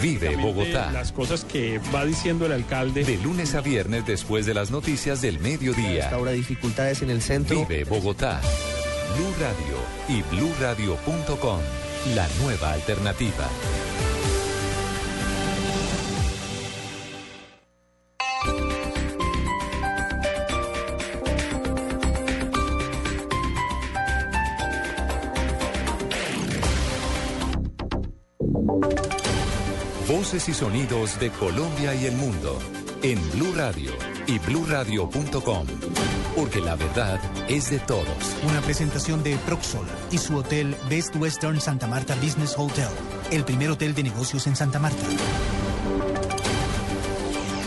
Vive Bogotá. Las cosas que va diciendo el alcalde. De lunes a viernes después de las noticias del mediodía. Ahora dificultades en el centro. Vive Bogotá. Blue Radio y bluradio.com. La nueva alternativa. Voces y sonidos de Colombia y el mundo en Blue Radio y bluradio.com. Porque la verdad es de todos. Una presentación de Proxol y su hotel Best Western Santa Marta Business Hotel, el primer hotel de negocios en Santa Marta.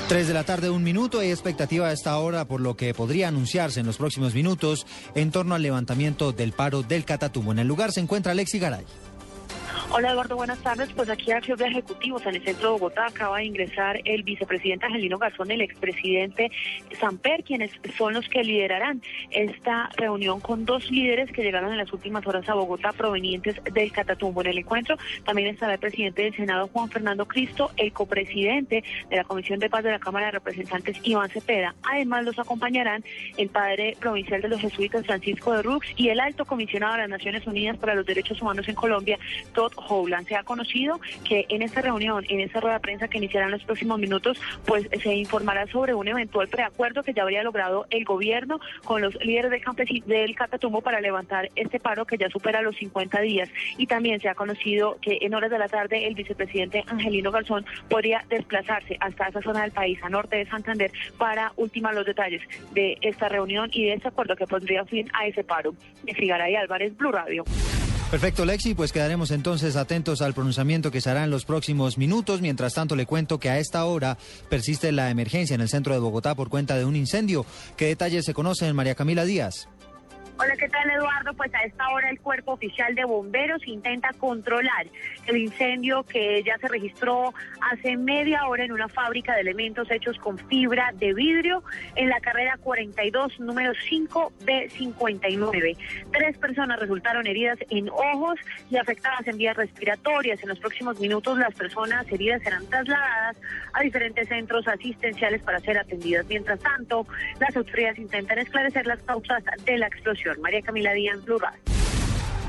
3 de la tarde, un minuto. Hay expectativa a esta hora por lo que podría anunciarse en los próximos minutos en torno al levantamiento del paro del Catatumbo. En el lugar se encuentra Alexi Garay. Hola Eduardo, buenas tardes. Pues aquí a Club de Ejecutivos en el centro de Bogotá acaba de ingresar el vicepresidente Angelino Garzón, el expresidente Samper, quienes son los que liderarán esta reunión con dos líderes que llegaron en las últimas horas a Bogotá provenientes del Catatumbo. En el encuentro también estará el presidente del Senado Juan Fernando Cristo, el copresidente de la Comisión de Paz de la Cámara de Representantes Iván Cepeda. Además los acompañarán el padre provincial de los jesuitas Francisco de Rux y el alto comisionado de las Naciones Unidas para los Derechos Humanos en Colombia, Todd Se ha conocido que en esta reunión, en esta rueda de prensa que iniciará en los próximos minutos, pues se informará sobre un eventual preacuerdo que ya habría logrado el gobierno con los líderes del, del Catatumbo para levantar este paro que ya supera los 50 días. Y también se ha conocido que en horas de la tarde el vicepresidente Angelino Garzón podría desplazarse hasta esa zona del país, a norte de Santander, para ultimar los detalles de esta reunión y de este acuerdo que pondría fin a ese paro. De Figaray Álvarez, Blue Radio. Perfecto, Lexi, pues quedaremos entonces atentos al pronunciamiento que se hará en los próximos minutos. Mientras tanto, le cuento que a esta hora persiste la emergencia en el centro de Bogotá por cuenta de un incendio. ¿Qué detalles se conocen, María Camila Díaz? Hola, ¿qué tal Eduardo? Pues a esta hora el Cuerpo Oficial de Bomberos intenta controlar el incendio que ya se registró hace media hora en una fábrica de elementos hechos con fibra de vidrio en la carrera 42, número 5 B59. Tres personas resultaron heridas en ojos y afectadas en vías respiratorias. En los próximos minutos las personas heridas serán trasladadas a diferentes centros asistenciales para ser atendidas. Mientras tanto, las autoridades intentan esclarecer las causas de la explosión. María Camila Díaz, Blue.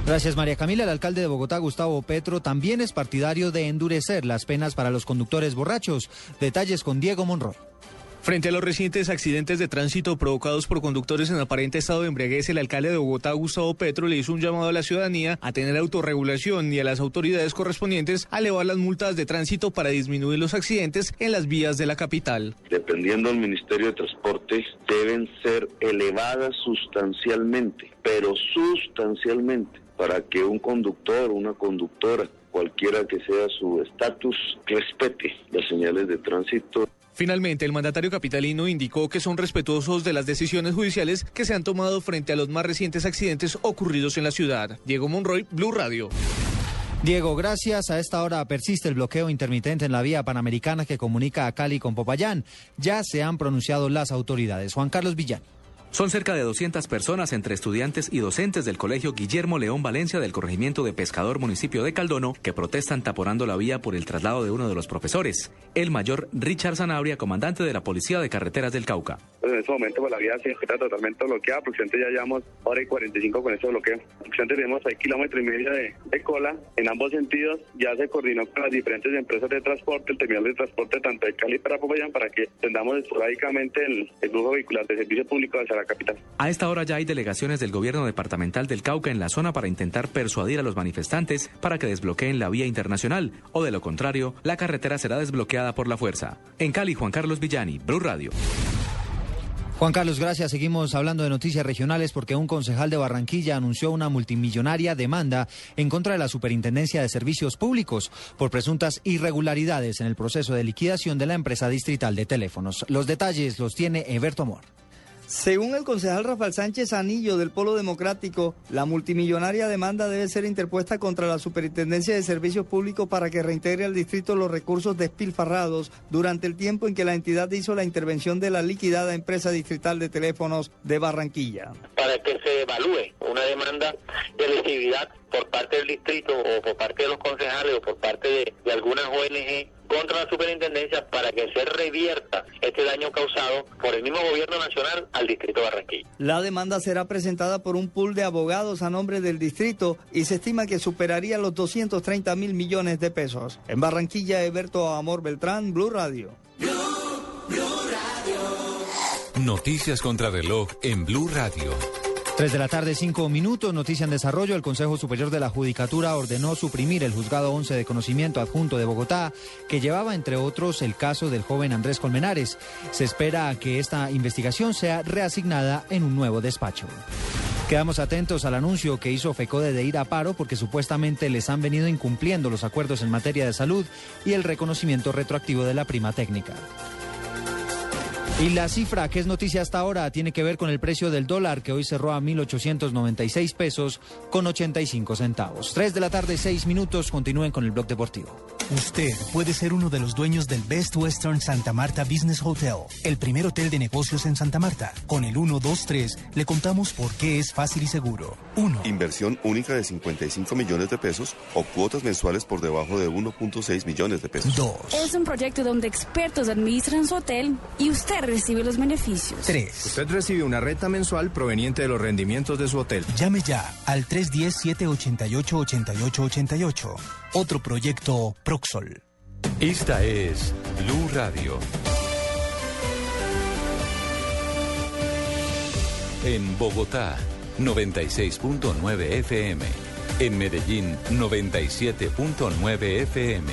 Gracias, María Camila. El alcalde de Bogotá, Gustavo Petro, también es partidario de endurecer las penas para los conductores borrachos. Detalles con Diego Monroy. Frente a los recientes accidentes de tránsito provocados por conductores en aparente estado de embriaguez, el alcalde de Bogotá, Gustavo Petro, le hizo un llamado a la ciudadanía a tener autorregulación y a las autoridades correspondientes a elevar las multas de tránsito para disminuir los accidentes en las vías de la capital. dependiendo del Ministerio de Transporte, deben ser elevadas sustancialmente, pero sustancialmente, para que un conductor, una conductora, cualquiera que sea su estatus, respete las señales de tránsito. Finalmente, el mandatario capitalino indicó que son respetuosos de las decisiones judiciales que se han tomado frente a los más recientes accidentes ocurridos en la ciudad. Diego Monroy, Blue Radio. Diego, gracias. A esta hora persiste el bloqueo intermitente en la vía panamericana que comunica a Cali con Popayán. Ya se han pronunciado las autoridades. Juan Carlos Villán. Son cerca de 200 personas entre estudiantes y docentes del Colegio Guillermo León Valencia del corregimiento de Pescador, municipio de Caldono, que protestan taponando la vía por el traslado de uno de los profesores, el mayor Richard Zanabria, comandante de la Policía de Carreteras del Cauca. Pues en este momento pues, la vía se encuentra totalmente bloqueada, aproximadamente ya llevamos hora y 45 con ese bloqueo. Aproximadamente tenemos ahí kilómetro y medio de, cola en ambos sentidos. Ya se coordinó con las diferentes empresas de transporte, el terminal de transporte tanto de Cali para Popayán, para que tengamos esporádicamente el, el flujo vehicular de servicio público hacia la capital. A esta hora ya hay delegaciones del gobierno departamental del Cauca en la zona para intentar persuadir a los manifestantes para que desbloqueen la vía internacional, o de lo contrario, la carretera será desbloqueada por la fuerza. En Cali, Juan Carlos Villani, Blue Radio. Juan Carlos, gracias. Seguimos hablando de noticias regionales porque un concejal de Barranquilla anunció una multimillonaria demanda en contra de la Superintendencia de Servicios Públicos por presuntas irregularidades en el proceso de liquidación de la empresa distrital de teléfonos. Los detalles los tiene Eberto Amor. Según el concejal Rafael Sánchez Anillo del Polo Democrático, la multimillonaria demanda debe ser interpuesta contra la Superintendencia de Servicios Públicos para que reintegre al distrito los recursos despilfarrados durante el tiempo en que la entidad hizo la intervención de la liquidada empresa distrital de teléfonos de Barranquilla. para que se evalúe una demanda de elegibilidad por parte del distrito o por parte de los concejales o por parte de, de algunas ONG contra la superintendencia para que se revierta este daño causado por el mismo gobierno nacional al distrito de Barranquilla. La demanda será presentada por un pool de abogados a nombre del distrito y se estima que superaría los 230 mil millones de pesos. En Barranquilla, Eberto Amor Beltrán, Blue Radio. Noticias contra reloj en Blue Radio. 3 de la tarde, 5 minutos. Noticia en desarrollo. El Consejo Superior de la Judicatura ordenó suprimir el juzgado 11 de conocimiento adjunto de Bogotá, que llevaba, entre otros, el caso del joven Andrés Colmenares. Se espera que esta investigación sea reasignada en un nuevo despacho. Quedamos atentos al anuncio que hizo FECODE de ir a paro porque supuestamente les han venido incumpliendo los acuerdos en materia de salud y el reconocimiento retroactivo de la prima técnica. Y la cifra que es noticia hasta ahora tiene que ver con el precio del dólar que hoy cerró a 1.896 pesos con 85 centavos. 3 de la tarde, 6 minutos. Continúen con el blog deportivo. Usted puede ser uno de los dueños del Best Western Santa Marta Business Hotel, el primer hotel de negocios en Santa Marta. Con el 123 le contamos por qué es fácil y seguro. 1. Inversión única de 55 millones de pesos o cuotas mensuales por debajo de 1.6 millones de pesos. 2. Es un proyecto donde expertos administran su hotel y usted recibe los beneficios. 3. Usted recibe una renta mensual proveniente de los rendimientos de su hotel. Llame ya al 310-788-8888. Otro proyecto Proxol. Esta es Blue Radio. En Bogotá, 96.9 FM. En Medellín, 97.9 FM.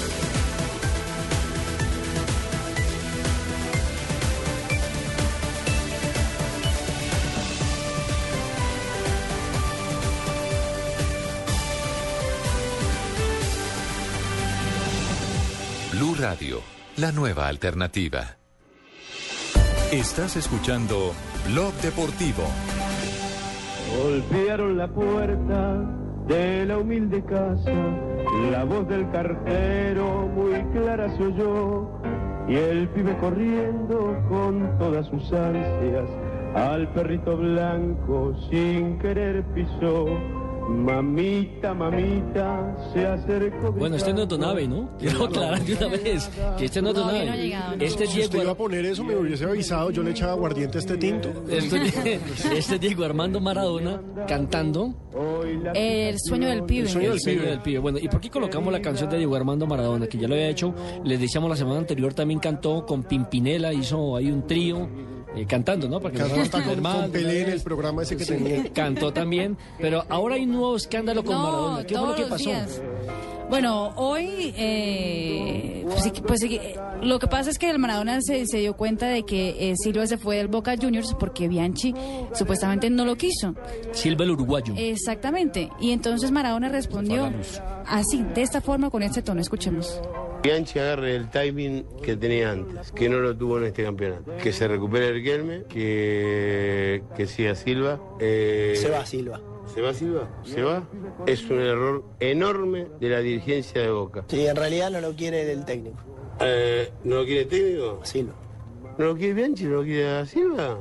Radio, la nueva alternativa. Estás escuchando Blog Deportivo. Golpearon la puerta de la humilde casa, la voz del cartero muy clara se oyó, y el pibe corriendo con todas sus ansias, al perrito blanco sin querer pisó. Mamita, mamita, se acercó. Bueno, este no es Donave, ¿no? Quiero aclarar de una vez que este no es Donave. no ha llegado, ¿no? Este es Si usted Diego, iba a poner eso, me hubiese avisado. Yo le echaba aguardiente a este tinto. este, este es Diego Armando Maradona cantando El sueño del pibe. El sueño del pibe. Bueno, ¿y por qué colocamos la canción de Diego Armando Maradona? Que ya lo había hecho, les decíamos la semana anterior, también cantó con Pimpinela, hizo ahí un trío. Eh, cantando, ¿no? Para que Cantó hasta con, mal, con Pelé en el programa ese que Sí, tenía. Cantó también, pero ahora hay un nuevo escándalo con No, Maradona. ¿Qué fue lo que pasó? días. Bueno, hoy, eh, pues, pues, sí, lo que pasa es que el Maradona se, se dio cuenta de que eh, Silva se fue del Boca Juniors porque Bianchi supuestamente no lo quiso. Silva el uruguayo. Exactamente. Y entonces Maradona respondió. Así, de esta forma, con este tono. Escuchemos. Bianchi agarre el timing que tenía antes, que no lo tuvo en este campeonato. Que se recupere el Riquelme, que, que siga Silva. eh, Se va Silva. ¿Se va Silva? ¿Se va? Es un error enorme de la dirigencia de Boca. Sí, en realidad no lo quiere el técnico. Eh, ¿No lo quiere el técnico? Silva. ¿No lo quiere Bianchi? ¿No lo quiere a Silva?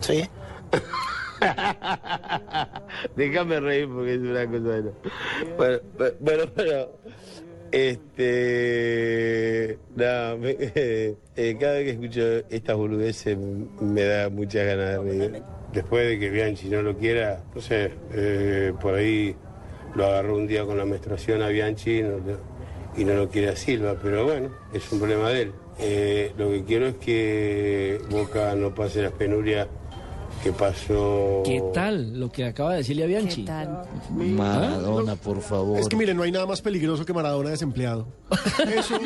Sí. *laughs* *laughs* Déjame reír porque es una cosa. Bueno, bueno, pero. Este. *laughs* eh, cada vez que escucho estas boludeces me da muchas ganas de reír. Después de que Bianchi no lo quiera, no sé, eh, por ahí lo agarró un día con la menstruación a Bianchi y no lo quiere a Silva, pero bueno, es un problema de él. Eh, lo que quiero es que Boca no pase las penurias que pasó. ¿Qué tal lo que acaba de decirle a Bianchi? Maradona, por favor. Es que mire, no hay nada más peligroso que Maradona desempleado. *laughs* Eso.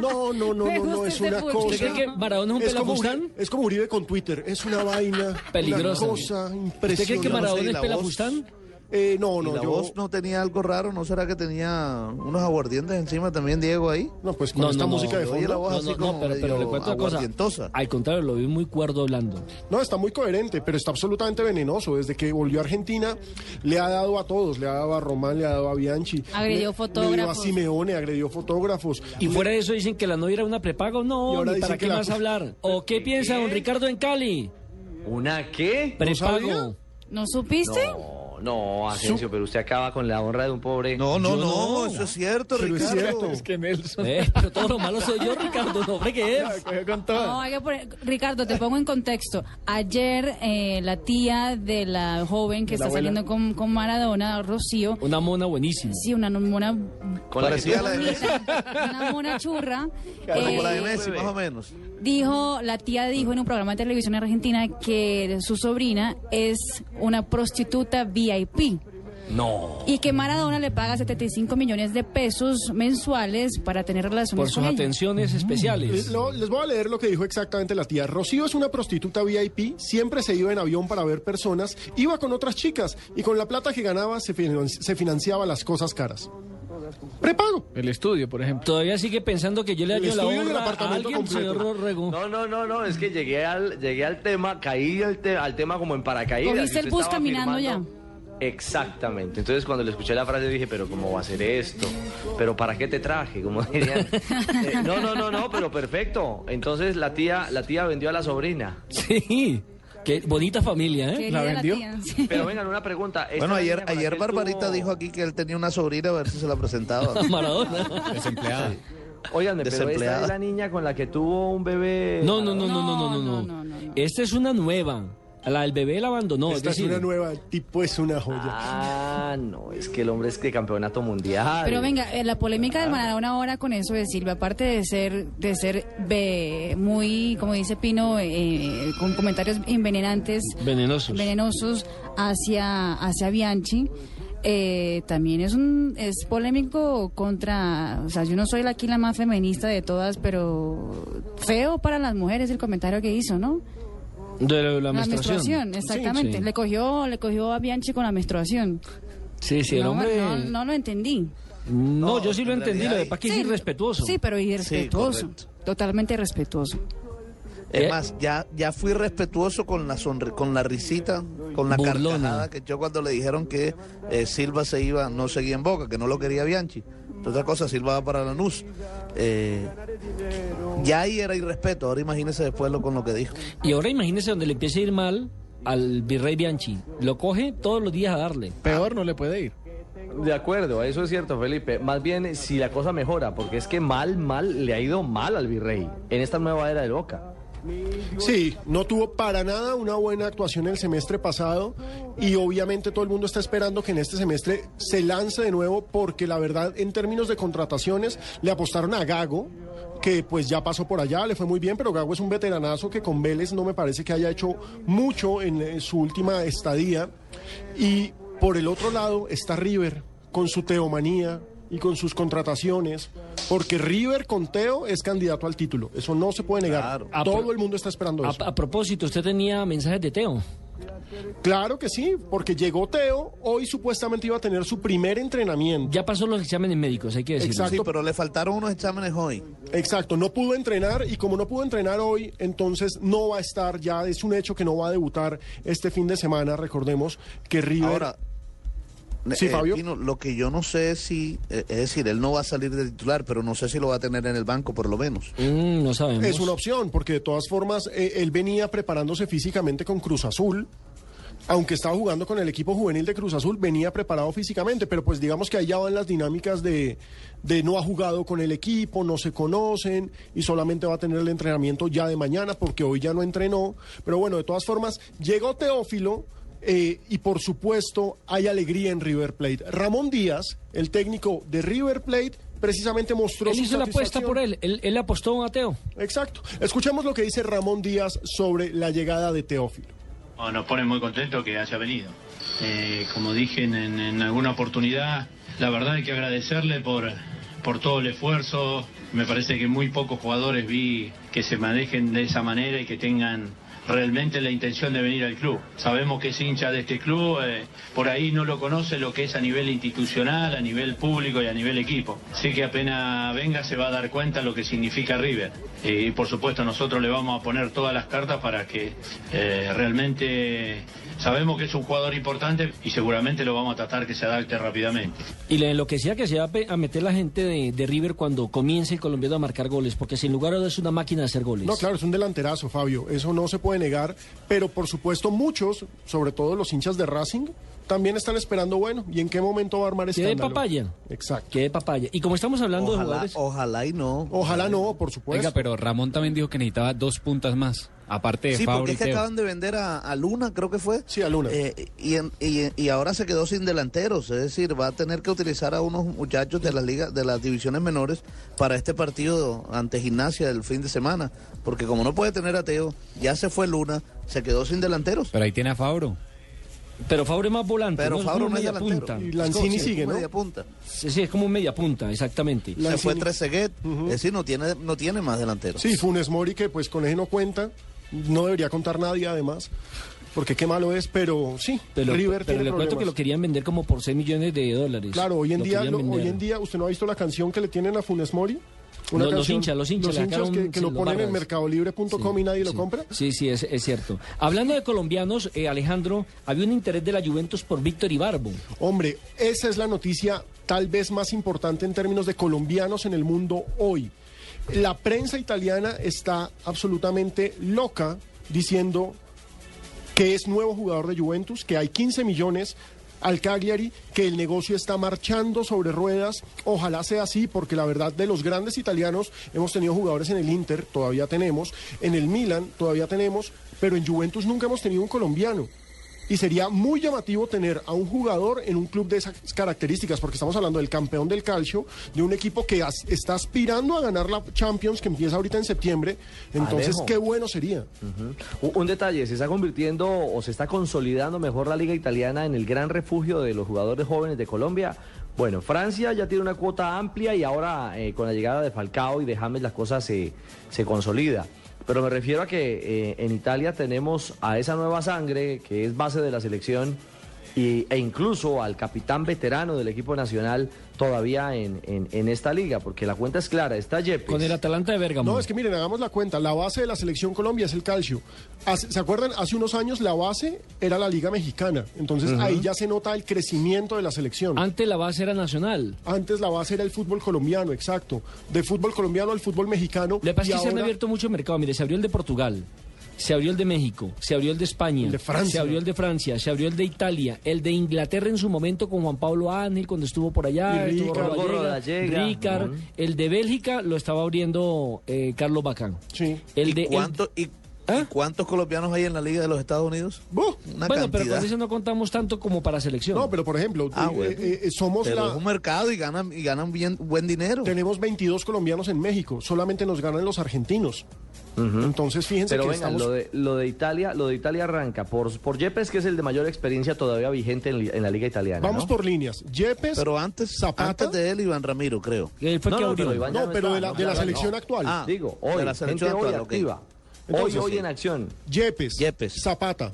No, no, no, no, no, es una cosa. ¿Usted cree que Maradona es un es como, pelafustán? Uri- es como Uribe con Twitter, es una vaina. Peligrosa. Una cosa ¿Usted impresionante. cree que Maradona ¿y es la pelafustán? Eh, no, ¿Y no, la yo. voz no tenía algo raro? ¿No será que tenía unos aguardientes encima también, Diego, ahí? No, pues con No, esta no, no. música de Oye, la fondo. voz No, así no, no, como pero, pero le cuento una cosa. aguardientosa. Al contrario, lo vi muy cuerdo hablando. No, está muy coherente, pero está absolutamente venenoso. Desde que volvió a Argentina, le ha dado a todos. Le ha dado a Román, le ha dado a Bianchi. Agredió le- Le dio a fotógrafos. Simeone, agredió fotógrafos. Y fuera de eso dicen que la novia era una prepago. Y No, ahora ni dicen para qué la- más *laughs* hablar. ¿O qué piensa don Ricardo en Cali? ¿Una qué? Prepago. ¿No supiste? No, Asensio, pero usted acaba con la honra de un pobre. No, no, no, no. eso es cierto, Pero es Ricardo. cierto. Es que Nelson. Eh, pero todo lo malo soy yo, Ricardo. No, hombre, ¿qué es? Cogió con todo. No, hay que poner- Ricardo, te pongo en contexto. Ayer eh, la tía de la joven que ¿De la está abuela? saliendo con, con Maradona, Rocío, Una mona buenísima. sí, una mona, Con la que la de Messi. una mona churra, Como la de eh, Messi, más o menos. dijo, la tía dijo en un programa de televisión argentina que su sobrina es una prostituta VIP. No. Y que Maradona le paga 75 millones de pesos mensuales para tener relaciones Por sus con ella. atenciones especiales. Lo- les voy a leer lo que dijo exactamente la tía. Rocío es una prostituta VIP, siempre se iba en avión para ver personas, iba con otras chicas y con la plata que ganaba se, finan- se financiaba las cosas caras. Prepago. El estudio, por ejemplo. Todavía sigue pensando que yo le daño la honra a apartamento alguien, completo. señor Rego. No, no, no, no, es que llegué al, llegué al tema, caí al, te- al tema como en paracaídas. Cogiste el bus caminando afirmando- Exactamente. Entonces cuando le escuché la frase dije, pero ¿cómo va a ser esto? ¿Pero para qué te traje? Como *laughs* dirían. Eh, no, no, no, no, pero perfecto. Entonces la tía, la tía vendió a la sobrina. Sí. Qué bonita familia, ¿eh? Querida ¿La vendió? tía, sí. Pero vengan, una pregunta. ¿esta Bueno, ayer, ayer Barbarita tuvo- dijo aquí que él tenía una sobrina, a ver si se la presentaba. *laughs* Maradona. Desempleada. Óiganme, pero esta Desempleada. es la niña con la que tuvo un bebé. No, no, no, no, no, no, no, No, no. no, no, no. Esta es una nueva. La del bebé la abandonó. Esta es es una nueva, el tipo es una joya. Ah, no, es que el hombre es que campeonato mundial. Pero venga, eh, la polémica del Maradona ahora con eso de Silvia, aparte de ser de ser ve- muy, como dice Pino, eh, con comentarios envenenantes, venenosos. venenosos hacia hacia Bianchi, eh, también es un es polémico contra, o sea, yo no soy la- aquí la más feminista de todas, pero feo para las mujeres el comentario que hizo, ¿no? De la, la menstruación. exactamente. Sí. Le cogió le cogió a Bianchi con la menstruación. Sí, sí, el no, hombre. no, no lo entendí. No, yo sí lo en entendí. Lo de pasa que es Sí, irrespetuoso. Sí, pero irrespetuoso. totalmente irrespetuoso. Es ¿Qué? más, ya, ya fui respetuoso con la sonri- con la risita, con la Burlona. carcajada que echó cuando le dijeron que eh, Silva se iba, no seguía en Boca, que no lo quería Bianchi. Otra cosa, Silva va para Lanús. Eh, ya ahí era irrespeto, ahora imagínese después lo, con lo que dijo. Y ahora imagínese donde le empiece a ir mal al virrey Bianchi. Lo coge todos los días a darle. Peor no le puede ir. De acuerdo, eso es cierto, Felipe. Más bien si la cosa mejora, porque es que mal, mal, le ha ido mal al virrey en esta nueva era de Boca. Sí, no tuvo para nada una buena actuación el semestre pasado y obviamente todo el mundo está esperando que en este semestre se lance de nuevo porque la verdad en términos de contrataciones le apostaron a Gago que pues ya pasó por allá, le fue muy bien, pero Gago es un veteranazo que con Vélez no me parece que haya hecho mucho en, eh, su última estadía. Y por el otro lado está River con su teomanía y con sus contrataciones, porque River con Teo es candidato al título, eso no se puede negar. Claro. Ah, Todo el mundo está esperando A, eso. a propósito, usted tenía mensajes de Teo. Claro que sí, porque llegó Teo, hoy supuestamente iba a tener su primer entrenamiento. Ya pasó los exámenes médicos, hay que decirlo. Exacto. Sí, pero le faltaron unos exámenes hoy. Exacto, no pudo entrenar y como no pudo entrenar hoy, entonces no va a estar ya, es un hecho que no va a debutar este fin de semana, recordemos que River... Ahora, Sí, eh, Fabio. Pino, lo que yo no sé es si, eh, es decir, él no va a salir de titular, pero no sé si lo va a tener en el banco por lo menos. Mm, no sabemos. Es una opción, porque de todas formas eh, él venía preparándose físicamente con Cruz Azul. Aunque estaba jugando con el equipo juvenil de Cruz Azul, venía preparado físicamente, pero pues digamos que allá van las dinámicas de, de no ha jugado con el equipo, no se conocen y solamente va a tener el entrenamiento ya de mañana porque hoy ya no entrenó. Pero bueno, de todas formas, llegó Teófilo eh, y por supuesto hay alegría en River Plate. Ramón Díaz, el técnico de River Plate, precisamente mostró Él su hizo la apuesta por él. él. Él apostó a Teo. Exacto. Escuchemos lo que dice Ramón Díaz sobre la llegada de Teófilo. Oh, nos pone muy contento que haya venido. Eh, como dije en, en- en alguna oportunidad, la verdad hay que agradecerle por, por todo el esfuerzo. Me parece que muy pocos jugadores vi que se manejen de esa manera y que tengan realmente la intención de venir al club. Sabemos que es hincha de este club, eh, por ahí no lo conoce lo que es a nivel institucional, a nivel público y a nivel equipo. Así que apenas venga se va a dar cuenta lo que significa River. Eh, y por supuesto nosotros le vamos a poner todas las cartas para que eh, realmente sabemos que es un jugador importante y seguramente lo vamos a tratar que se adapte rápidamente. Y le enloquecía que se va a meter la gente de, de River cuando comience el colombiano a marcar goles, porque sin lugar a dudas es una máquina de hacer goles. No, claro, es un delanterazo, Fabio. Eso no se puede negar. Pero por supuesto, muchos, sobre todo los hinchas de Racing, también están esperando, bueno, ¿y en qué momento va a armar escándalo? papaya. Exacto. Que de papaya. Y como estamos hablando de jugadores... ojalá y no. Ojalá no, por supuesto. Oiga, pero Ramón también dijo que necesitaba dos puntas más, aparte de Sí, porque es que Teo. acaban de vender a, a Luna, creo que fue. Sí, a Luna. Eh, y, en- y- y ahora se quedó sin delanteros, es decir, va a tener que utilizar a unos muchachos de las ligas, de las divisiones menores para este partido ante Gimnasia del fin de semana, porque como no puede tener a Teo, ya se fue Luna, se quedó sin delanteros. Pero ahí tiene a Fabro. Pero Fabre es más volante. Pero ¿no? Es como no es media delantero. punta. Y Lanzini Es como- sigue, ¿no? media punta. Sí, sí, es como un media punta, exactamente. Se fue Trezeguet, es decir, no tiene, no tiene más delanteros. Sí, Funes Mori, que pues con ese no cuenta, no debería contar nadie además, porque qué malo es, pero sí, Pero, River pero tiene le cuento que lo querían vender como por 6 millones de dólares. Claro, hoy en Lo día, lo- hoy en día, ¿usted no ha visto la canción que le tienen a Funes Mori? Los- los hinchas, los hinchas, le sacaron- que, lo los ponen en mercadolibre.com y nadie lo compra. Sí, sí, es, es cierto. Hablando de colombianos, eh, Alejandro, había un interés de la Juventus por Víctor Ibarbo. Hombre, esa es la noticia tal vez más importante en términos de colombianos en el mundo hoy. La prensa italiana está absolutamente loca diciendo que es nuevo jugador de Juventus, que hay 15 millones al Cagliari, que el negocio está marchando sobre ruedas. Ojalá sea así, porque la verdad de los grandes italianos hemos tenido jugadores en el Inter, todavía tenemos, en el Milan todavía tenemos, pero en Juventus nunca hemos tenido un colombiano. Y sería muy llamativo tener a un jugador en un club de esas características, porque estamos hablando del campeón del calcio, de un equipo que as- está aspirando a ganar la Champions, que empieza ahorita en septiembre. Entonces, Alejo. qué bueno sería. Un- Un detalle, se está convirtiendo o se está consolidando mejor la liga italiana en el gran refugio de los jugadores jóvenes de Colombia. Bueno, Francia ya tiene una cuota amplia y ahora eh, con la llegada de Falcao y de James las cosas se, se consolida. Pero me refiero a que eh, en Italia tenemos a esa nueva sangre que es base de la selección y- e incluso al capitán veterano del equipo nacional todavía en, en- en esta liga, porque la cuenta es clara, está Yepes. Con el Atalanta de Bérgamo. No, es que miren, hagamos la cuenta. La base de la selección Colombia es el calcio. Hace- ¿Se acuerdan? Hace unos años la base era la Liga Mexicana. Entonces ahí ya se nota el crecimiento de la selección. Antes la base era nacional. Antes la base era el fútbol colombiano, exacto. De fútbol colombiano al fútbol mexicano. Que pasa que se han abierto mucho mercado. Mire, se abrió el de Portugal, se abrió el de México, se abrió el de España, El de Francia. se abrió el de Francia, se abrió el de Italia, el de Inglaterra en su momento con Juan Pablo Ángel cuando estuvo por allá, Y estuvo Ricard. Rodallega, Rodallega. Ricard. Ujú. el de Bélgica lo estaba abriendo eh, Carlos Bacán. Sí. El de, el- ¿Cuánto- y cuántos colombianos hay en la Liga de los Estados Unidos? Una bueno, pero cantidad. con eso no contamos tanto como para selección. No, pero por ejemplo, Ah, eh, bueno. eh, eh, somos Pero la... es un mercado y ganan, y ganan bien, buen dinero. Tenemos 22 colombianos en México, solamente nos ganan los argentinos. Entonces, fíjense Pero que venga, estamos... lo, de, lo de Italia, lo de Italia arranca por, por Yepes, que es el de mayor experiencia todavía vigente en, li- en la liga italiana. Vamos ¿no? por líneas. Yepes, Pero antes, Zapata. antes de él, Iván Ramiro, creo. Él fue No, que no, abrió. pero Iván No, pero de la- ¿no? de la Ya selección no. actual. Ah, Digo, de hoy, la selección hoy actual, activa. Entonces, hoy, hoy en acción. Yepes, Yepes. Zapata,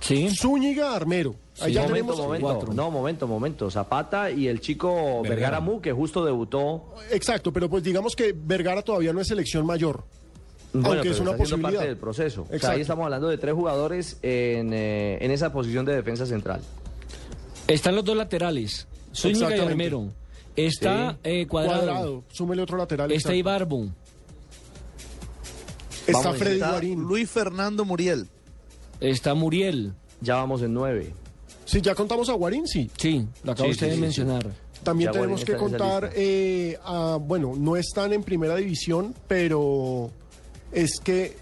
Sí. Zúñiga, Armero. Ahí ya momento, tenemos momento. cuatro. No, momento, momento. Zapata y el chico Vergara Mu, que justo debutó. Exacto, pero pues digamos que Vergara todavía no es selección mayor. Bueno, Aunque pero es una posibilidad. parte del proceso. O sea, Exacto. ahí estamos hablando de tres jugadores en, eh, en esa posición de defensa central. Están los dos laterales, Zúñiga y. Armero. Está Sí. eh, cuadrado. Cuadrado, súmele otro lateral. Está. Ibarbo. Está Vamos, Freddy Está Guarín. Luis Fernando Muriel. Está Muriel. Ya vamos en nueve. Sí, ya contamos a Guarín, sí. Sí, lo acaba Sí, usted sí, de sí, mencionar. También Ya tenemos que en contar, eh, a- bueno, no están en primera división, pero es que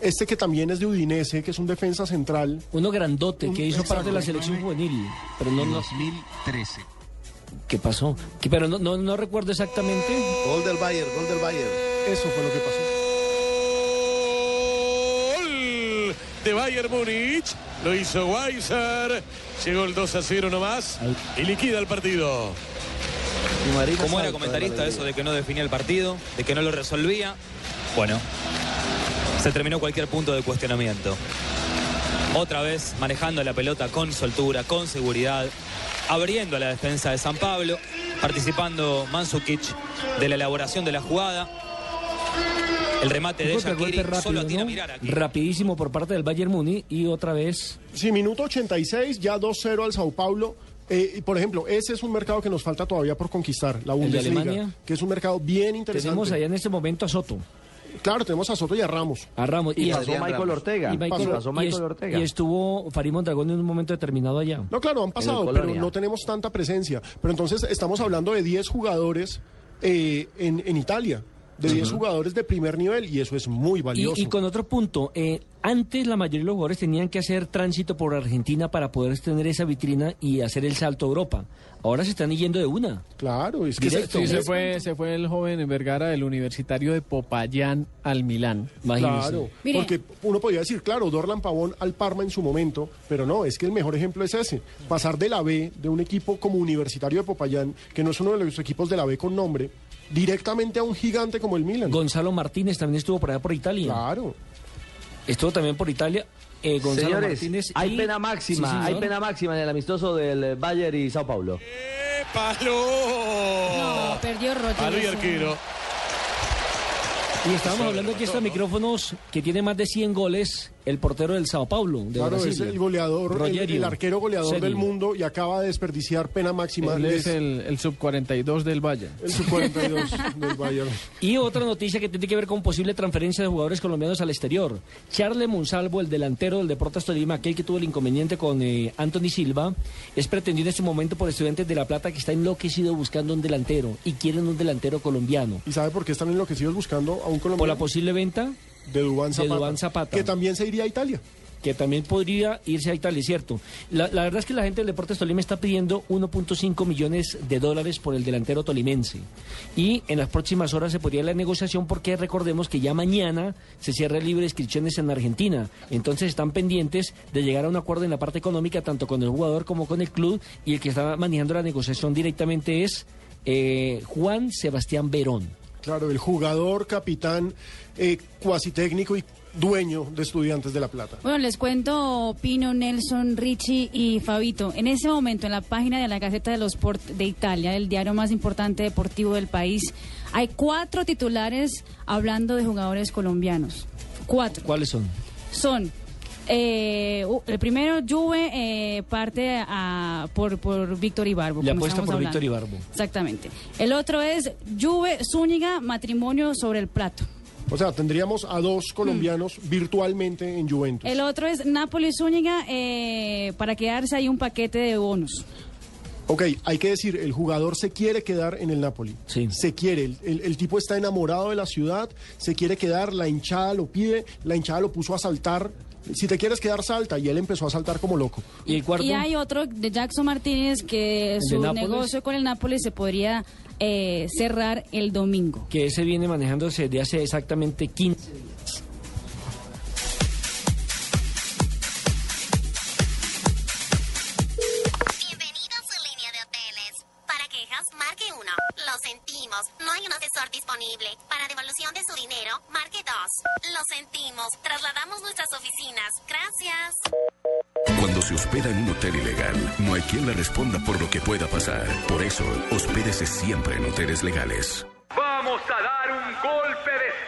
este que también es de Udinese, que es un defensa central. Uno grandote Un- que hizo parte de la selección juvenil. Pero no, no. 2013. ¿Qué pasó? Que- pero no, no, no recuerdo exactamente. Gol del Bayern, gol del Bayern. Eso fue lo que pasó. De Bayern Múnich. Lo hizo Weiser. Llegó el 2 a 0 nomás. Y liquida el partido. Como era comentarista, eso de que no definía el partido, de que no lo resolvía, bueno, se terminó cualquier punto de cuestionamiento. Otra vez manejando la pelota con soltura, con seguridad, abriendo a la defensa de San Pablo, participando Mansukic de la elaboración de la jugada. El remate de Shakiri solo rápido, tiene a ¿no? mirar aquí. Rapidísimo por parte del Bayern Múnich y otra vez Sí, minuto 86, ya 2-0 al Sao Paulo. Eh, por ejemplo, ese es un mercado que nos falta todavía por conquistar, la de Bundesliga, Alemania? que es un mercado bien interesante. tenemos allá en este momento a Soto, Claro, tenemos a Soto y a Ramos. a Ramos Y pasó Adrián Michael Ramos. Ortega. y Michael- Pasó, pasó y Michael es- Ortega. y estuvo Farid Mondragón en un momento determinado allá. No, claro, han pasado, pero no tenemos tanta presencia. Pero entonces estamos hablando de 10 jugadores eh, en, en Italia. De 10 Ujú. jugadores de primer nivel y eso es muy valioso. Y, y con otro punto, eh, antes la mayoría de los jugadores tenían que hacer tránsito por Argentina para poder tener esa vitrina y hacer el salto a Europa. Ahora se están yendo de una. Claro, es que se, sí, se fue, se fue el joven Vergara del Universitario de Popayán al Milán. Claro, porque uno podría decir, claro, Dorlan Pavón al Parma en su momento, pero no, es que el mejor ejemplo es ese. Pasar de la B, de un equipo como Universitario de Popayán, que no es uno de los equipos de la B con nombre, directamente a un gigante como el Milan. Gonzalo Martínez también estuvo por allá por Italia. Claro. Estuvo también por Italia. eh, Gonzalo Señores, Martínez. hay y- pena máxima, Sí, hay pena máxima en el amistoso del eh, Bayern y Sao Paulo. ¡Palo! No, perdió Roger. Palo y arquero. Y estábamos hablando aquí estos micrófonos que tiene más de 100 goles el portero del Sao Paulo. De Claro, Brasil. es el goleador, el, arquero goleador Serio. del mundo y acaba de desperdiciar pena máxima. Él es el, el sub-42 del Bayern. el sub-42 *laughs* del Bayern. Y otra noticia que tiene que ver con posible transferencia de jugadores colombianos al exterior. Charles Monsalvo, el delantero del Deportes Tolima, aquel que tuvo el inconveniente con eh, Anthony Silva, es pretendido en este momento por estudiantes de La Plata que está enloquecido buscando un delantero y quieren un delantero colombiano. ¿Y sabe por qué están enloquecidos buscando a un colombiano? Por la posible venta de Dubán Zapata. Duván Zapata. Que también se iría a Italia. que también podría irse a Italia, es cierto. La, la verdad es que la gente del Deportes Tolima está pidiendo 1.5 millones de dólares por el delantero tolimense. Y en las próximas horas se podría la negociación porque recordemos que ya mañana se cierra el libre de inscripciones en Argentina. Entonces están pendientes de llegar a un acuerdo en la parte económica, tanto con el jugador como con el club. Y el que está manejando la negociación directamente es eh, Juan Sebastián Verón. Claro, el jugador, capitán, eh, cuasi técnico y dueño de Estudiantes de La Plata. Bueno, les cuento Pino, Nelson, Richie y Fabito. En ese momento, en la página de la Gaceta de los Sport de Italia, el diario más importante deportivo del país, hay cuatro titulares hablando de jugadores colombianos. Cuatro. ¿Cuáles son? Son eh, el primero, Juve, eh, parte a, por, por Víctor Ibarbo. Le apuesta por Víctor. Ibarbo. Exactamente. El otro es Juve, Zúñiga, matrimonio sobre el plato. O sea, tendríamos a dos colombianos virtualmente en Juventus. El otro es Napoli Zúñiga eh, para quedarse ahí un paquete de bonos. Ok, hay que decir, el jugador se quiere quedar en el Napoli. Se quiere. El, el- el tipo está enamorado de la ciudad, se quiere quedar, la hinchada lo pide, la hinchada lo puso a saltar. Si te quieres quedar, salta. Y él empezó a saltar como loco. ¿Y el Y hay otro de Jackson Martínez que ¿El de su Nápoles? negocio con el Napoli se podría eh, cerrar el domingo. Que ese viene manejándose de hace exactamente 15 días. Disponible. Para devolución de su dinero, marque 2. Lo sentimos, trasladamos nuestras oficinas. Gracias. Cuando se hospeda en un hotel ilegal, no hay quien le responda por lo que pueda pasar. Por eso, hospédese siempre en hoteles legales. Vamos a dar un golpe de.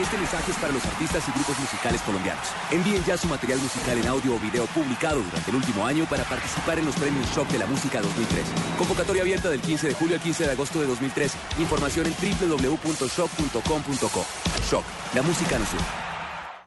Este mensaje es para los artistas y grupos musicales colombianos. Envíen ya su material musical en audio o video publicado durante el último año para participar en los premios Shock de la Música 2013. Convocatoria abierta del 15 de julio al 15 de agosto de 2013. Información en www.shock.com.co. Shock, la música nos une.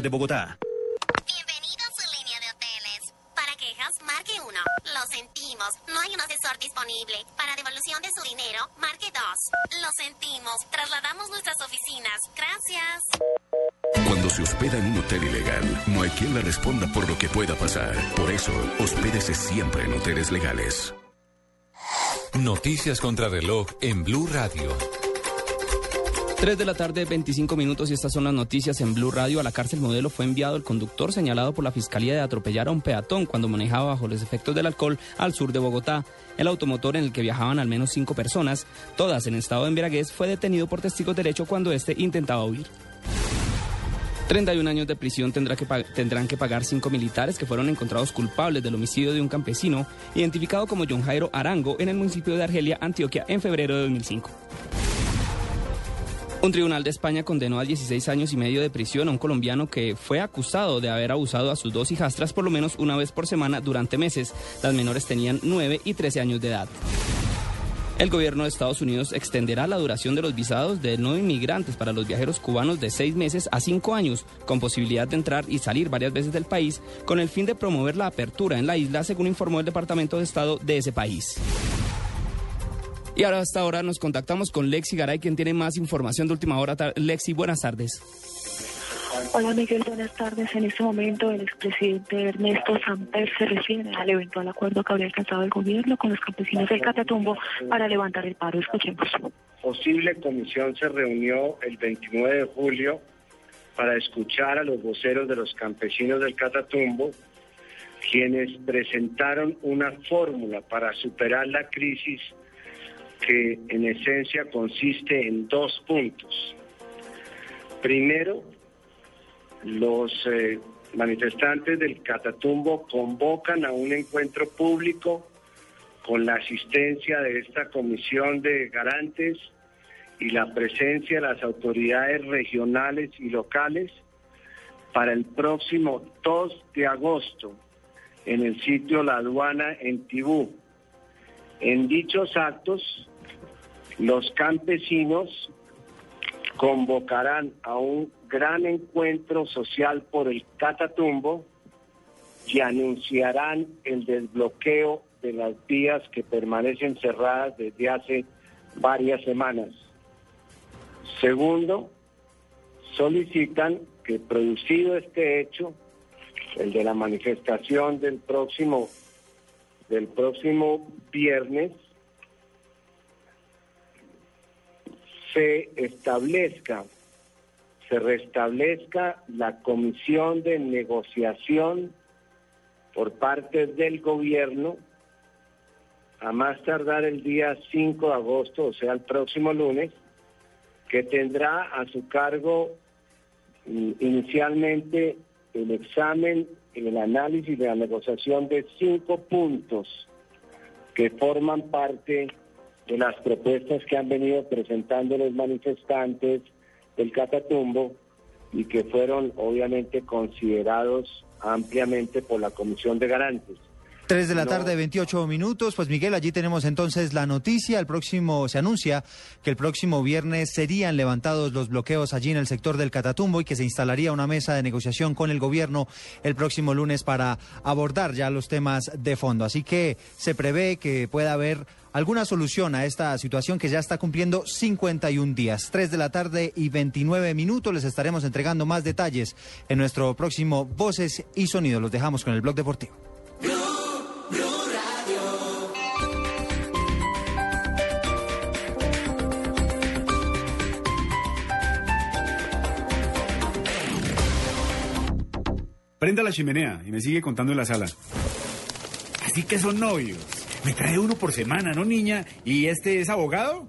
de Bogotá. Bienvenido a su línea de hoteles. Para quejas, marque 1. Lo sentimos, no hay un asesor disponible. Para devolución de su dinero, marque 2. Lo sentimos, trasladamos nuestras oficinas. Gracias. Cuando se hospeda en un hotel ilegal, no hay quien le responda por lo que pueda pasar. Por eso, hospédese siempre en hoteles legales. Noticias contra reloj en Blue Radio. 3 de la tarde, 25 minutos y estas son las noticias en Blue Radio. A la cárcel modelo fue enviado el conductor señalado por la Fiscalía de atropellar a un peatón cuando manejaba bajo los efectos del alcohol al sur de Bogotá. El automotor en el que viajaban al menos cinco personas, todas en estado de embriaguez, fue detenido por testigos de derecho cuando este intentaba huir. 31 años de prisión tendrá que tendrán que pagar cinco militares que fueron encontrados culpables del homicidio de un campesino identificado como John Jairo Arango en el municipio de Argelia, Antioquia, en febrero de 2005. Un tribunal de España condenó a 16 años y medio de prisión a un colombiano que fue acusado de haber abusado a sus dos hijastras por lo menos una vez por semana durante meses. Las menores tenían 9 y 13 años de edad. El gobierno de Estados Unidos extenderá la duración de los visados de no inmigrantes para los viajeros cubanos de seis meses a cinco años, con posibilidad de entrar y salir varias veces del país, con el fin de promover la apertura en la isla, según informó el Departamento de Estado de ese país. Y ahora hasta ahora nos contactamos con Lexi Garay, quien tiene más información de última hora. Lexi, buenas tardes. Hola Miguel, buenas tardes. En este momento el expresidente Ernesto Samper se refiere al eventual acuerdo que habría alcanzado el gobierno con los campesinos del Catatumbo para levantar el paro. Escuchemos. posible comisión se reunió el 29 de julio para escuchar a los voceros de los campesinos del Catatumbo, quienes presentaron una fórmula para superar la crisis que en esencia consiste en dos puntos. Primero, los eh, manifestantes del Catatumbo convocan a un encuentro público con la asistencia de esta comisión de garantes y la presencia de las autoridades regionales y locales para el próximo 2 de agosto en el sitio La Aduana en Tibú. En dichos actos, los campesinos convocarán a un gran encuentro social por el Catatumbo y anunciarán el desbloqueo de las vías que permanecen cerradas desde hace varias semanas. Segundo, solicitan que producido este hecho, el de la manifestación del próximo del próximo viernes, se establezca, se restablezca la comisión de negociación por parte del gobierno a más tardar el día 5 de agosto, o sea, el próximo lunes, que tendrá a su cargo mm, inicialmente el examen, el análisis de la negociación de cinco puntos que forman parte de las propuestas que han venido presentando los manifestantes del Catatumbo y que fueron obviamente considerados ampliamente por la Comisión de Garantes. 3 de la No. tarde, 28 minutos. Pues Miguel, allí tenemos entonces la noticia. El próximo, se anuncia que el próximo viernes serían levantados los bloqueos allí en el sector del Catatumbo y que se instalaría una mesa de negociación con el gobierno el próximo lunes para abordar ya los temas de fondo. Así que se prevé que pueda haber alguna solución a esta situación que ya está cumpliendo 51 días. 3 de la tarde y 29 minutos. Les estaremos entregando más detalles en nuestro próximo Voces y Sonidos. Los dejamos con el blog deportivo. Prenda la chimenea y me sigue contando en la sala. Así que son novios. Me trae uno por semana, ¿no, niña? ¿Y este es abogado?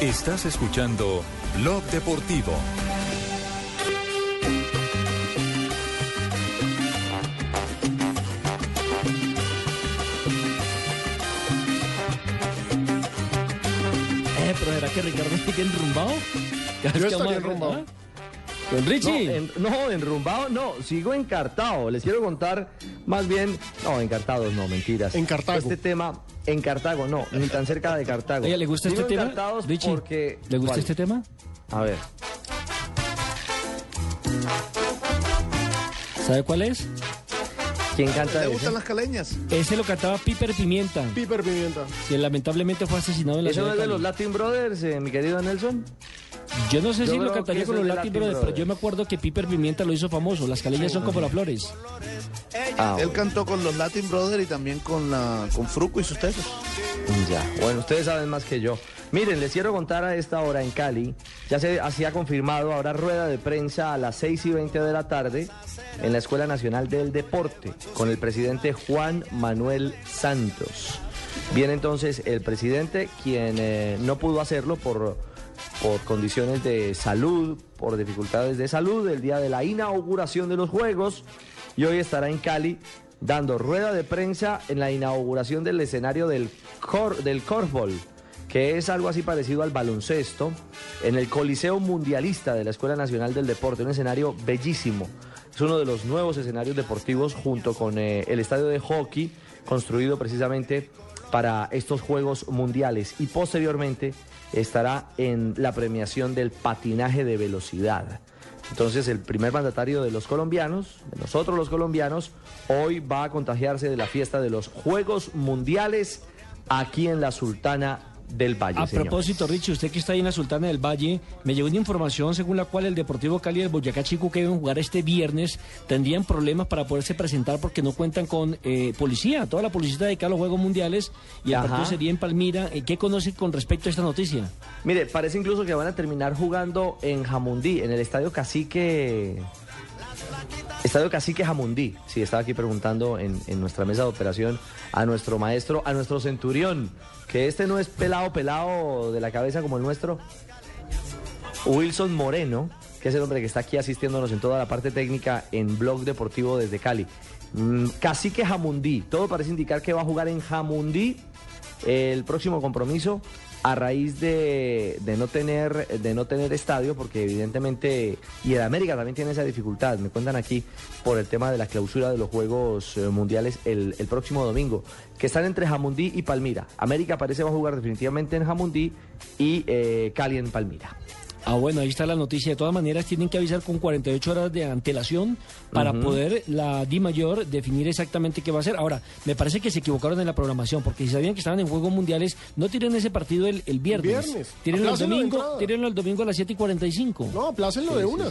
Estás escuchando Blog Deportivo. Eh, pero ¿será que Ricardo sigue enrumbado? Yo estaría a- enrumbado. Don Richie. No, en- no, enrumbado no, sigo encartado. Les quiero contar más bien, no, encartados no, mentiras. Encartago. Este tema, En Cartago, no, ni tan cerca de Cartago. Oye, ¿le gusta este tema? Richie, porque... ¿Le gusta ¿Cuál? este tema? A ver. ¿Sabe cuál es? ¿Quién canta ¿Le ese? gustan las caleñas? Ese lo cantaba Piper Pimienta, Piper Pimienta. que lamentablemente fue asesinado en la ¿Eso no es de de los. Latin Brothers, eh, mi querido Nelson? Yo no sé Yo si lo cantaría con los Latin Brothers, pero yo me acuerdo que Piper Pimienta lo hizo famoso. Las caleñas son como las flores. Ah, Él cantó con los Latin Brothers y también con, la, con Fruco y sus tesos. Ya, bueno, ustedes saben más que yo. Miren, les quiero contar a esta hora en Cali, ya se hacía confirmado, ahora rueda de prensa a las 6 y 20 de la tarde en la Escuela Nacional del Deporte con el presidente Juan Manuel Santos. Viene entonces el presidente, quien eh, no pudo hacerlo por, por condiciones de salud, por dificultades de salud, el día de la inauguración de los Juegos, y hoy estará en Cali dando rueda de prensa en la inauguración del escenario del, cor, del que es algo así parecido al baloncesto, en el Coliseo Mundialista de la Escuela Nacional del Deporte, un escenario bellísimo. Es uno de los nuevos escenarios deportivos junto con eh, el estadio de hockey, construido precisamente para estos Juegos Mundiales. Y posteriormente estará en la premiación del patinaje de velocidad. Entonces el primer mandatario de los colombianos, de nosotros los colombianos, hoy va a contagiarse de la fiesta de los Juegos Mundiales aquí en la Sultana del Valle. A señores. propósito, Richie, usted que está ahí en la Sultana del Valle, me llegó una información según la cual el Deportivo Cali y el Boyacá Chico que deben jugar este viernes tendrían problemas para poderse presentar porque no cuentan con eh, policía. Toda la policía está dedicada a los Juegos Mundiales y el partido sería en Palmira. Eh, ¿Qué conoce con respecto a esta noticia? Mire, parece incluso que van a terminar jugando en Jamundí, en el Estadio Cacique. Estadio Cacique Jamundí. Sí, estaba aquí preguntando en, en nuestra mesa de operación a nuestro maestro, a nuestro centurión, que este no es pelado, pelado de la cabeza como el nuestro. Wilson Moreno, que es el hombre que está aquí asistiéndonos en toda la parte técnica en Blog Deportivo desde Cali. Mm, Cacique Jamundí, todo parece indicar que va a jugar en Jamundí el próximo compromiso a raíz de, de no tener de no tener estadio porque evidentemente y el América también tiene esa dificultad me cuentan aquí por el tema de la clausura de los Juegos eh, Mundiales el, el próximo domingo que están entre Jamundí y Palmira. América parece va a jugar definitivamente en Jamundí y eh, Cali en Palmira Ah, bueno, ahí está la noticia. De todas maneras, tienen que avisar con 48 horas de antelación para poder la Di Mayor definir exactamente qué va a hacer. Ahora, me parece que se equivocaron en la programación, porque si sabían que estaban en Juegos Mundiales, no tiren ese partido el, el viernes. viernes. Tírenlo el domingo, tírenlo el domingo a las 7 y 45. No, aplácenlo de una.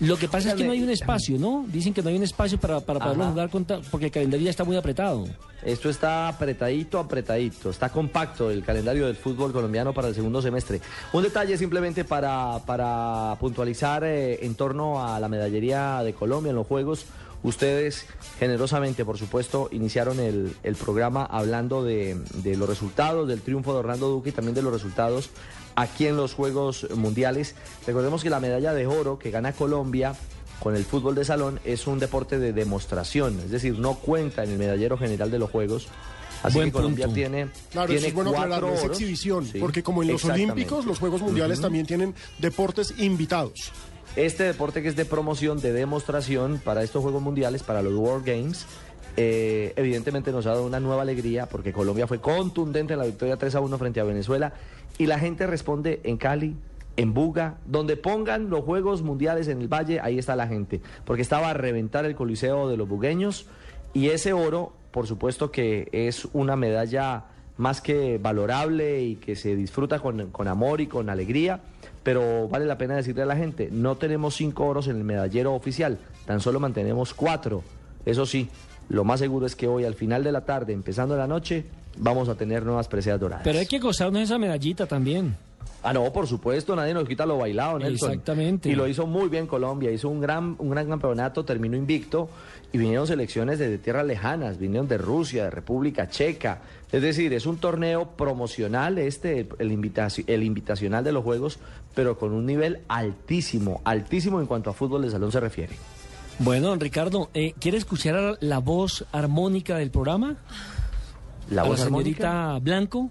Lo que pasa es que no hay un espacio, ¿no? Dicen que no hay un espacio para, para poderlo Ajá. jugar con ta- porque el calendario ya está muy apretado. Esto está apretadito, apretadito. Está compacto el calendario del fútbol colombiano para el segundo semestre. Un detalle simplemente para, para puntualizar eh, en torno a la medallería de Colombia en los Juegos. Ustedes generosamente, por supuesto, iniciaron el, programa hablando de, de los resultados, del triunfo de Orlando Duque y también de los resultados aquí en los Juegos Mundiales. Recordemos que la medalla de oro que gana Colombia con el fútbol de salón es un deporte de demostración, es decir, no cuenta en el medallero general de los Juegos. Así Buen que Colombia punto. tiene, Claro, tiene eso es bueno aclararlo, es exhibición, Sí, porque como en los. Olímpicos, los Juegos Mundiales también tienen deportes invitados. Este deporte que es de promoción, de demostración para estos Juegos Mundiales, para los World Games, eh, evidentemente nos ha dado una nueva alegría porque Colombia fue contundente en la victoria 3 a 1 frente a Venezuela y la gente responde en Cali, en Buga, donde pongan los Juegos Mundiales en el Valle, ahí está la gente, porque estaba a reventar el Coliseo de los bugueños y ese oro, por supuesto que es una medalla más que valorable y que se disfruta con, amor y con alegría, pero vale la pena decirle a la gente, no tenemos cinco oros en el medallero oficial, tan solo mantenemos cuatro. Eso sí, lo más seguro es que hoy al final de la tarde, empezando la noche, vamos a tener nuevas preseas doradas. Pero hay que gozarnos esa medallita también. Ah, no, por supuesto, nadie nos quita lo bailado, Nelson. Exactamente. Y lo hizo muy bien Colombia, hizo un gran, un gran campeonato, terminó invicto y vinieron selecciones desde tierras lejanas, vinieron de Rusia, de República Checa. Es decir, es un torneo promocional este, el, invitaci- el invitacional de los Juegos, pero con un nivel altísimo, altísimo en cuanto a fútbol de salón se refiere. Bueno, don Ricardo, eh, ¿quiere escuchar la voz armónica del programa? ¿La ¿A voz señorita Blanco?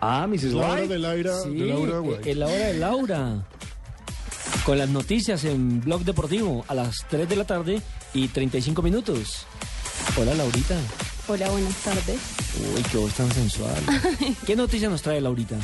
Ah, Mrs. La hora White. de Laura, Sí, de Laura eh, White. eh, la hora de Laura. Con las noticias en Blog Deportivo a las 3 de la tarde y 35 minutos. Hola, Laurita. Hola, buenas tardes. Uy, qué voz tan sensual. *laughs* ¿Qué noticia nos trae Laurita?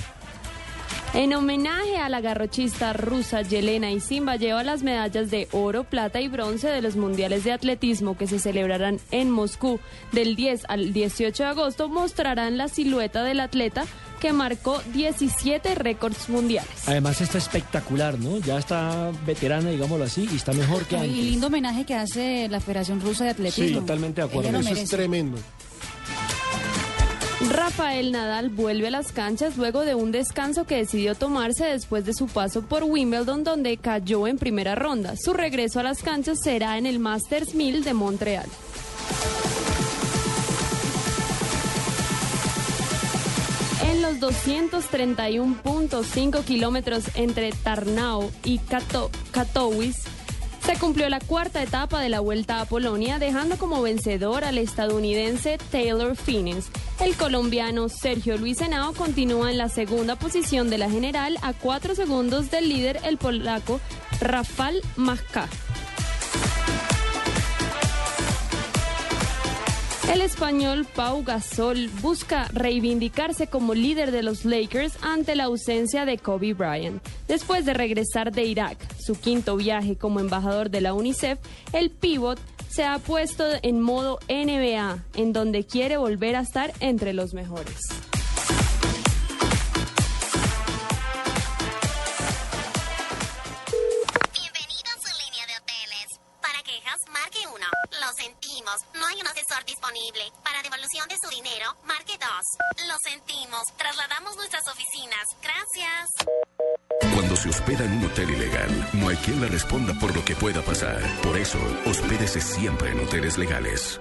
En homenaje a la garrochista rusa Yelena Isimba lleva las medallas de oro, plata y bronce de los mundiales de atletismo que se celebrarán en Moscú del 10 al 18 de agosto. Mostrarán la silueta del atleta que marcó 17 récords mundiales. Además está espectacular, ¿no? Ya está veterana, digámoslo así, y está mejor que Y antes. lindo homenaje que hace la Federación Rusa de Atletismo. Sí, totalmente de acuerdo. Eso es. Tremendo. Rafael Nadal vuelve a las canchas luego de un descanso que decidió tomarse después de su paso por Wimbledon donde cayó en primera ronda. Su regreso a las canchas será en el Masters 1000 de Montreal. En los 231.5 kilómetros entre Tarnao y Kato- Katowice, se cumplió la cuarta etapa de la Vuelta a Polonia, dejando como vencedor al estadounidense Taylor Phineas. El colombiano Sergio Luis Henao continúa en la segunda posición de la general a cuatro segundos del líder, el polaco Rafal Majka. El español Pau Gasol busca reivindicarse como líder de los Lakers ante la ausencia de Kobe Bryant. Después de regresar de Irak, su quinto viaje como embajador de la UNICEF, el pivot se ha puesto en modo NBA, en donde quiere volver a estar entre los mejores. Hospeda en un hotel ilegal, no hay quien le responda por lo que pueda pasar. Por eso, hospédese siempre en hoteles legales.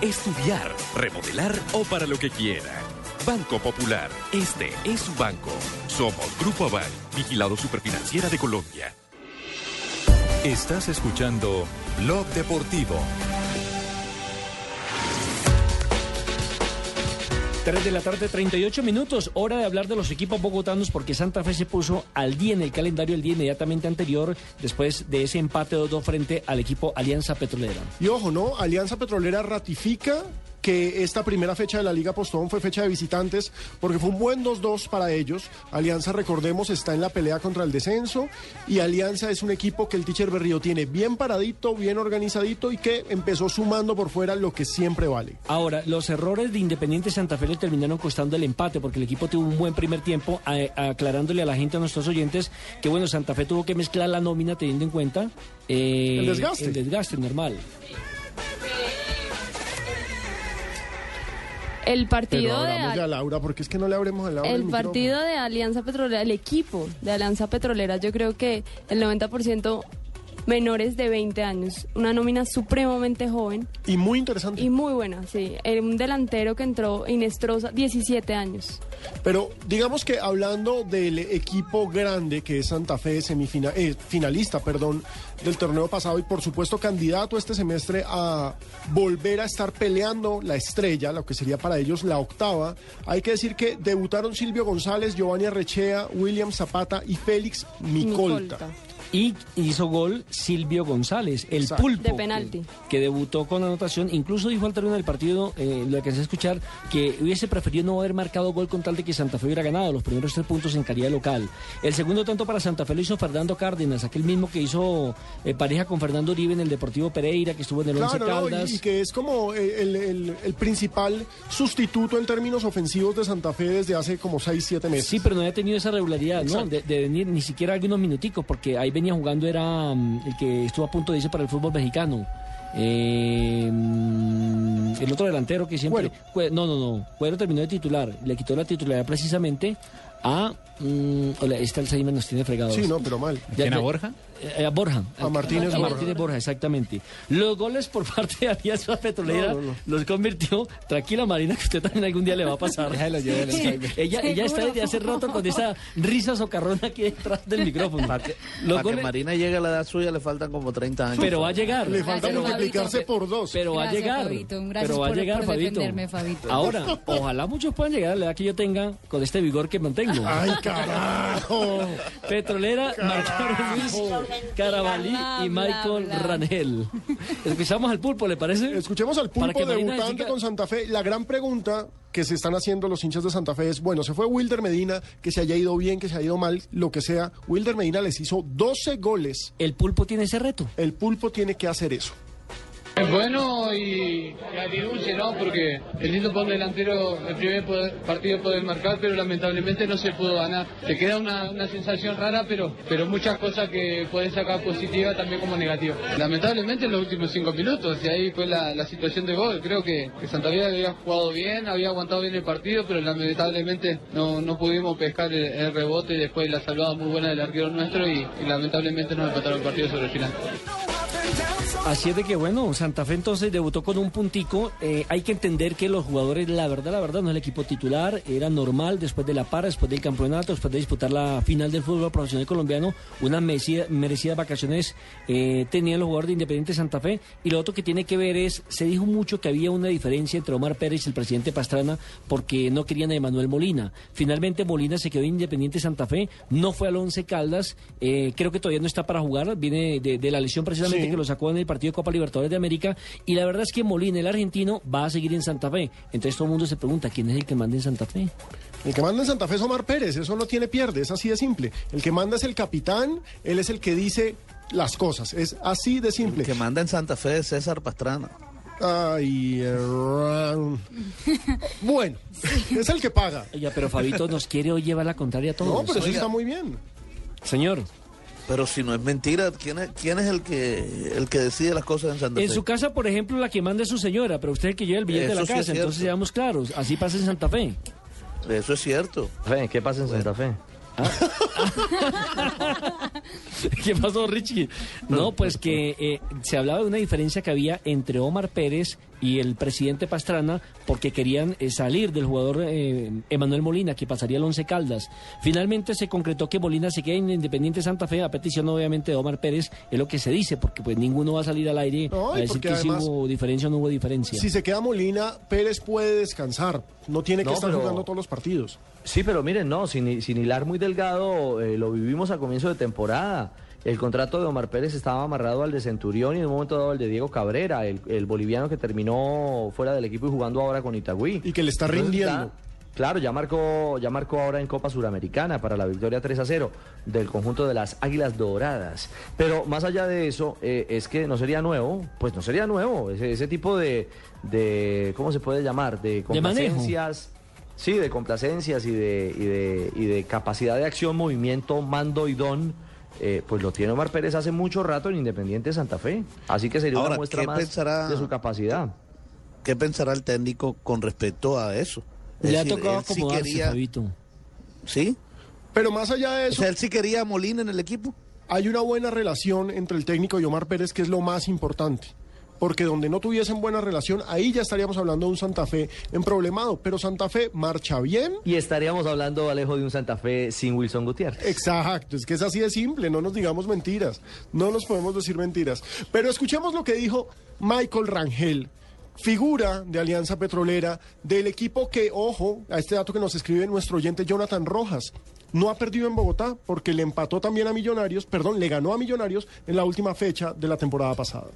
estudiar, remodelar o para lo que quiera. Banco Popular, este es su banco. Somos Grupo Aval, vigilado superfinanciera de Colombia. Estás escuchando Blog Deportivo. 3 de la tarde, 38 minutos. Hora de hablar de los equipos bogotanos porque Santa Fe se puso al día en el calendario el día inmediatamente anterior después de ese empate 2-2 frente al equipo Alianza Petrolera. Y ojo, ¿no? Alianza Petrolera ratifica que esta primera fecha de la Liga Postón fue fecha de visitantes porque fue un buen 2-2 para ellos. Alianza, recordemos, está en la pelea contra el descenso y Alianza es un equipo que el teacher Berrío tiene bien paradito, bien organizadito y que empezó sumando por fuera lo que siempre vale. Ahora, los errores de Independiente Santa Fe le terminaron costando el empate porque el equipo tuvo un buen primer tiempo aclarándole a la gente, a nuestros oyentes, que bueno, Santa Fe tuvo que mezclar la nómina teniendo en cuenta eh, El desgaste. El desgaste normal. El Pero partido de hablamos ya, Laura, porque es que no le abremos el El partido de Alianza Petrolera, el equipo de Alianza Petrolera, yo creo que el 90% menores de 20 años. Una nómina supremamente joven. Y muy interesante. Y muy buena, sí. Era un delantero que entró Inestrosa, 17 años. Pero digamos que hablando del equipo grande que es Santa Fe, semifina- eh, finalista, perdón, del torneo pasado y por supuesto candidato este semestre a volver a estar peleando la estrella, lo que sería para ellos la octava, hay que decir que debutaron Silvio González, Giovanni Arrechea, William Zapata y Félix Micolta. Y hizo gol Silvio González, el Exacto. pulpo. De penalti. Que debutó con anotación. Incluso dijo al término del partido, eh, lo alcancé a escuchar, que hubiese preferido no haber marcado gol con tal de que Santa Fe hubiera ganado los primeros tres puntos en calidad local. El segundo tanto para Santa Fe lo hizo Fernando Cárdenas, aquel mismo que hizo eh, pareja con Fernando Uribe en el Deportivo Pereira, que estuvo en el Once Claro, ¿no? Caldas. y, y que es como el, el- el principal sustituto en términos ofensivos de Santa Fe desde hace como 6, 7 meses. Sí, pero no había tenido esa regularidad, ¿no? De, de venir ni siquiera algunos minuticos, porque ahí venía jugando, era mm, el que estuvo a punto de irse para el fútbol mexicano. Eh, mm, el otro delantero que siempre. No, no, no. Cuero terminó de titular. Le quitó la titularidad precisamente a Mm, hola, este Alzheimer nos tiene fregados. Sí, no, pero mal. ¿Quién, a Borja? a Borja. A Martínez a Borja. Martínez Borja, exactamente. Los goles por *laughs* parte de Alianza Petrolera No, no, no. los convirtió. Tranquila, Marina, que usted también algún día le va a pasar. Déjalo, el Alzheimer. ella, ella está desde hace rato con esa risa socarrona aquí detrás del micrófono. Para que, Los para que goles- Marina llegue a la edad suya le faltan como 30 años. Pero va a llegar. Le falta multiplicarse por dos. Pero va a llegar. Fabito. Gracias pero va a por- llegar, por Fabito. Fabito. Ahora, ojalá muchos puedan llegar a la edad que yo tenga con este vigor que mantengo. ¡Ay, carajo! Petrolera, Marcelo Luis Carabalí y Michael Rangel. Escuchamos al pulpo, ¿le parece? Escuchemos al pulpo debutante con Santa Fe. La gran pregunta que se están haciendo los hinchas de Santa Fe es, bueno, se fue Wilder Medina, que se haya ido bien, que se haya ido mal, lo que sea. Wilder Medina les hizo 12 goles. El pulpo tiene ese reto. El pulpo tiene que hacer eso. Es bueno y, agridulce, ¿no? Porque es lindo un delantero el primer partido poder marcar, pero lamentablemente no se pudo ganar. Te queda una, una sensación rara, pero, pero muchas cosas que puedes sacar positiva también como negativa. Lamentablemente en los últimos cinco minutos, y ahí fue la, la situación de gol. Creo que, Santa Fe había jugado bien, había aguantado bien el partido, pero lamentablemente no, no pudimos pescar el, el rebote y después la salvada muy buena del arquero nuestro y, y lamentablemente nos empataron el partido sobre el final. Así es de que, bueno, Santa Fe entonces debutó con un puntico. Eh, hay que entender que los jugadores, la verdad, la verdad, no es el equipo titular. Era normal después de la para, después del campeonato, después de disputar la final del fútbol profesional colombiano, unas merecida- merecidas vacaciones eh, tenían los jugadores de Independiente Santa Fe. Y lo otro que tiene que ver es, se dijo mucho que había una diferencia entre Omar Pérez y el presidente Pastrana porque no querían a Emanuel Molina. Finalmente Molina se quedó en Independiente Santa Fe, no fue al Once Caldas, eh, creo que todavía no está para jugar, viene de, de la lesión precisamente Sí. que lo sacó en el partido de Copa Libertadores de América y la verdad es que Molina, el argentino, va a seguir en Santa Fe. Entonces todo el mundo se pregunta, ¿quién es el que manda en Santa Fe? El que manda en Santa Fe es Omar Pérez, eso no tiene pierde, es así de simple. El que manda es el capitán, él es el que dice las cosas, es así de simple. El que manda en Santa Fe es César Pastrana. Ay, *laughs* bueno, es el que paga. Oiga, pero Fabito nos quiere hoy llevar la contraria a todos. No, pero eso Oiga. está muy bien. Señor, Pero si no es mentira, ¿quién es, quién es el que el que decide las cosas en Santa en Fe? su casa, por ejemplo, la que manda es su señora, pero usted es el que lleva el billete de la sí casa, entonces seamos claros, así pasa en Santa Fe. Eso es cierto. Fe, ¿Qué pasa en Santa Fe? *laughs* ¿Qué pasó, Richie? No, pues que eh, se hablaba de una diferencia que había entre Omar Pérez y el presidente Pastrana porque querían eh, salir del jugador eh, Emanuel Molina, que pasaría al Once Caldas. Finalmente se concretó que Molina se quede en Independiente Santa Fe, a petición obviamente de Omar Pérez, es lo que se dice, porque pues ninguno va a salir al aire No, a decir que si además- hubo diferencia o no hubo diferencia. Si se queda Molina, Pérez puede descansar, no tiene que No, estar pero- jugando todos los partidos. Sí, pero miren, no, sin, sin hilar muy delgado, eh, lo vivimos a comienzo de temporada. El contrato de Omar Pérez estaba amarrado al de Centurión y en un momento dado al de Diego Cabrera, el, el boliviano que terminó fuera del equipo y jugando ahora con Itagüí. Y que le está Entonces, rindiendo. claro, ya marcó, ya marcó ahora en Copa Suramericana para la victoria 3 a 0 del conjunto de las Águilas Doradas. Pero más allá de eso, eh, es que no sería nuevo, pues no sería nuevo, ese, ese tipo de, de, ¿cómo se puede llamar? De complacencias. Sí, de complacencias y de, y de, y de capacidad de acción, movimiento, mando y don, eh, pues lo tiene Omar Pérez hace mucho rato en Independiente Santa Fe. Así que sería Ahora, una muestra ¿qué más pensará- de su capacidad. ¿Qué pensará el técnico con respecto a eso? Es Le ha decir, tocado él sí acomodarse, quería-. ¿Sí? Pero más allá de O eso, sea, él sí quería a Molina en el equipo. hay una buena relación entre el técnico y Omar Pérez, que es lo más importante. Porque donde no tuviesen buena relación, ahí ya estaríamos hablando de un Santa Fe en problemado. Pero Santa Fe marcha bien. Y estaríamos hablando, Alejo, de un Santa Fe sin Wilson Gutiérrez. Exacto, es que es así de simple, no nos digamos mentiras, no nos podemos decir mentiras. Pero escuchemos lo que dijo Michael Rangel, figura de Alianza Petrolera, del equipo que, ojo, a este dato que nos escribe nuestro oyente Jonathan Rojas, no ha perdido en Bogotá porque le empató también a Millonarios, perdón, le ganó a Millonarios en la última fecha de la temporada pasada.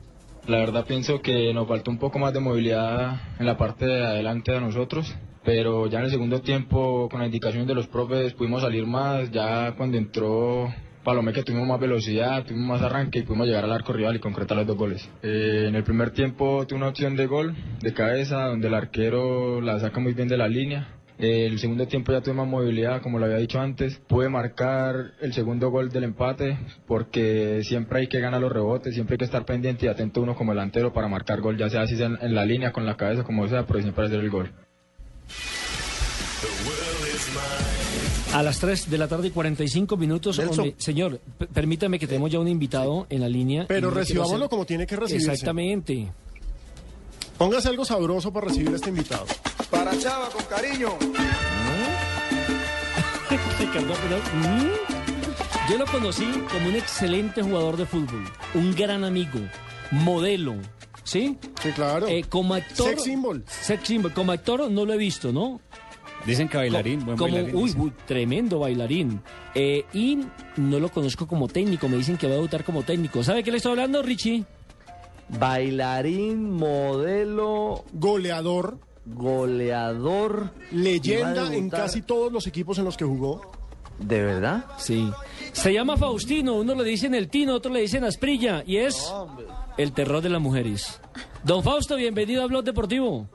La verdad pienso que nos faltó un poco más de movilidad en la parte de adelante de nosotros, pero ya en el segundo tiempo con la indicación de los profes pudimos salir más, ya cuando entró Palomé que tuvimos más velocidad, tuvimos más arranque y pudimos llegar al arco rival y concretar los dos goles. Eh, en el primer tiempo tuve una opción de gol de cabeza donde el arquero la saca muy bien de la línea. Eh, el segundo tiempo ya tuve más movilidad, como lo había dicho antes. Pude marcar el segundo gol del empate porque siempre hay que ganar los rebotes, siempre hay que estar pendiente y atento uno como delantero para marcar gol, ya sea así sea en, en la línea, con la cabeza, como sea, pero siempre hacer el gol. A las 3 de la tarde y 45 minutos. Hombre, señor, permítame que tenemos ya un invitado en la línea. Pero recibámoslo hacer- como tiene que recibirse. Exactamente. Póngase algo sabroso para recibir a este invitado. Para Chava, con cariño. Ricardo *laughs* ¿mm? Yo lo conocí como un excelente jugador de fútbol, un gran amigo, modelo, ¿sí? Sí, claro. Eh, como actor. Sex symbol. Sex symbol. Como actor no lo he visto, ¿no? Dicen que bailarín, buen como, bailarín. Uy, tremendo bailarín. Eh, y no lo conozco como técnico, me dicen que va a debutar como técnico. ¿Sabe qué le estoy hablando, Richie? Bailarín, modelo, Goleador, goleador. ¿Y va a leyenda en casi todos los equipos en los que jugó. ¿De verdad? Sí. Se llama Faustino, uno le dicen el Tino, otro le dicen Asprilla, y es el terror de las mujeres. Don Fausto, bienvenido a Blog Deportivo.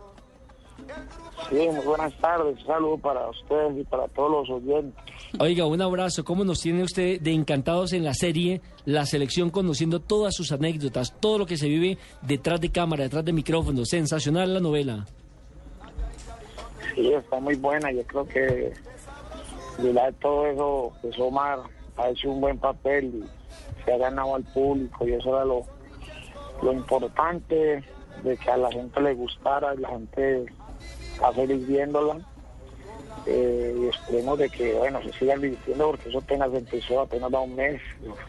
Sí, muy buenas tardes. Un saludo para ustedes y para todos los oyentes. Oiga, un abrazo. ¿Cómo nos tiene usted de encantados en la serie La Selección, conociendo todas sus anécdotas, todo lo que se vive detrás de cámara, detrás de micrófono? Sensacional la novela. Sí, está muy buena. Yo creo que de lado de todo eso, pues Omar ha hecho un buen papel y se ha ganado al público y eso era lo, lo importante de que a la gente le gustara y la gente está feliz viéndola. Eh, y esperemos de que, bueno, se sigan divirtiendo porque eso apenas empezó, apenas da un mes,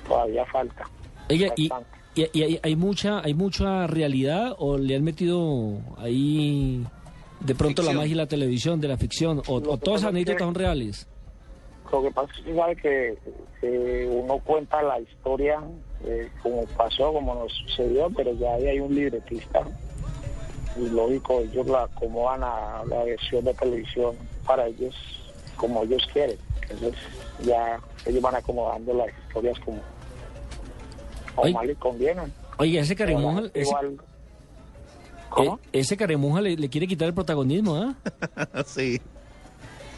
todavía falta. Oiga, y, y- y hay, hay mucha hay mucha realidad o le han metido ahí de pronto la magia y la televisión de la ficción o, o todas anécdotas son reales? Lo que pasa es que sabe que, que uno cuenta la historia eh, como pasó, como nos sucedió, pero ya ahí hay un libretista y lógico, ellos la acomodan a la versión de televisión para ellos como ellos quieren. Entonces ya ellos van acomodando las historias como, como Oye. más les convienen. Oiga, ese Igual- ese, igual- eh, ese caremonja le, le quiere quitar el protagonismo, ¿ah? *laughs* sí.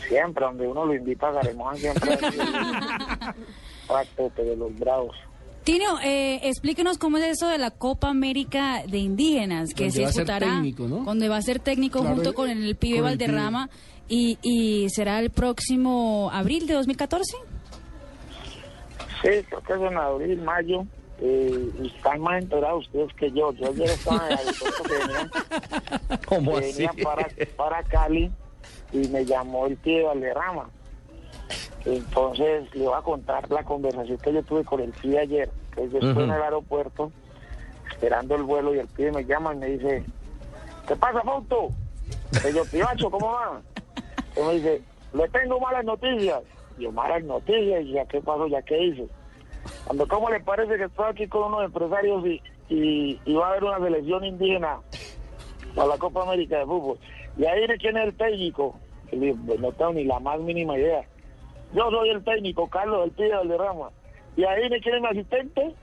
Siempre, donde uno lo invita a Garemón, siempre hay *laughs* un de los bravos. Tino, eh, explíquenos cómo es eso de la Copa América de Indígenas, que Donde se va a ser disputará, técnico, ¿no? donde va a ser técnico Claro, junto con el pibe con el Valderrama, y, y será el próximo abril de 2014. Sí, creo que es en abril, mayo. Eh, y están más enterados ustedes que yo. Yo ayer estaba en el aeropuerto que venía, *laughs* ¿Cómo que venía así? para, para Cali y me llamó el tío Valderrama. Entonces le voy a contar la conversación que yo tuve con el tío ayer. Entonces yo estoy en el aeropuerto esperando el vuelo y el tío me llama y me dice, ¿qué pasa, Fausto? Y yo, ¿cómo va? Y me dice, le tengo malas noticias. Y yo, malas noticias, y ya qué pasó, ya qué hice. Cuando, ¿cómo le parece que estoy aquí con unos empresarios y, y, va a haber una selección indígena a la Copa América de Fútbol? Y ahí de quién es el técnico. Y le digo, "Pues no tengo ni la más mínima idea. Yo soy el técnico, Carlos del Pío del Derrama. Y ahí de quién es mi asistente.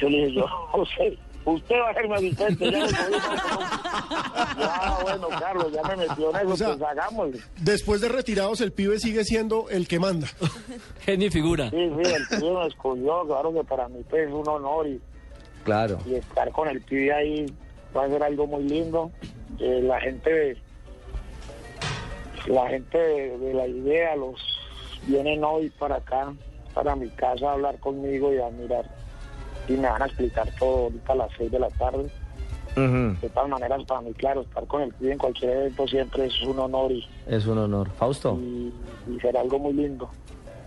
Yo le dije, yo *laughs* no sé. Usted va a ser mi asistente. Ya, me ya bueno, Carlos, ya me metió en eso, O sea, pues hagámosle. Después de retirados, el pibe sigue siendo el que manda. *laughs* Genio figura. Sí, sí, el pibe me escogió, claro que para mí pues, es un honor y, Claro. y estar con el pibe ahí va a ser algo muy lindo. Eh, la gente, la gente de, de la idea los vienen hoy para acá, para mi casa a hablar conmigo y a mirar y me van a explicar todo ahorita a las seis de la tarde. De todas maneras, para mí, claro, estar con el pibe en cualquier evento siempre es un honor y, Es un honor. Fausto. y será algo muy lindo.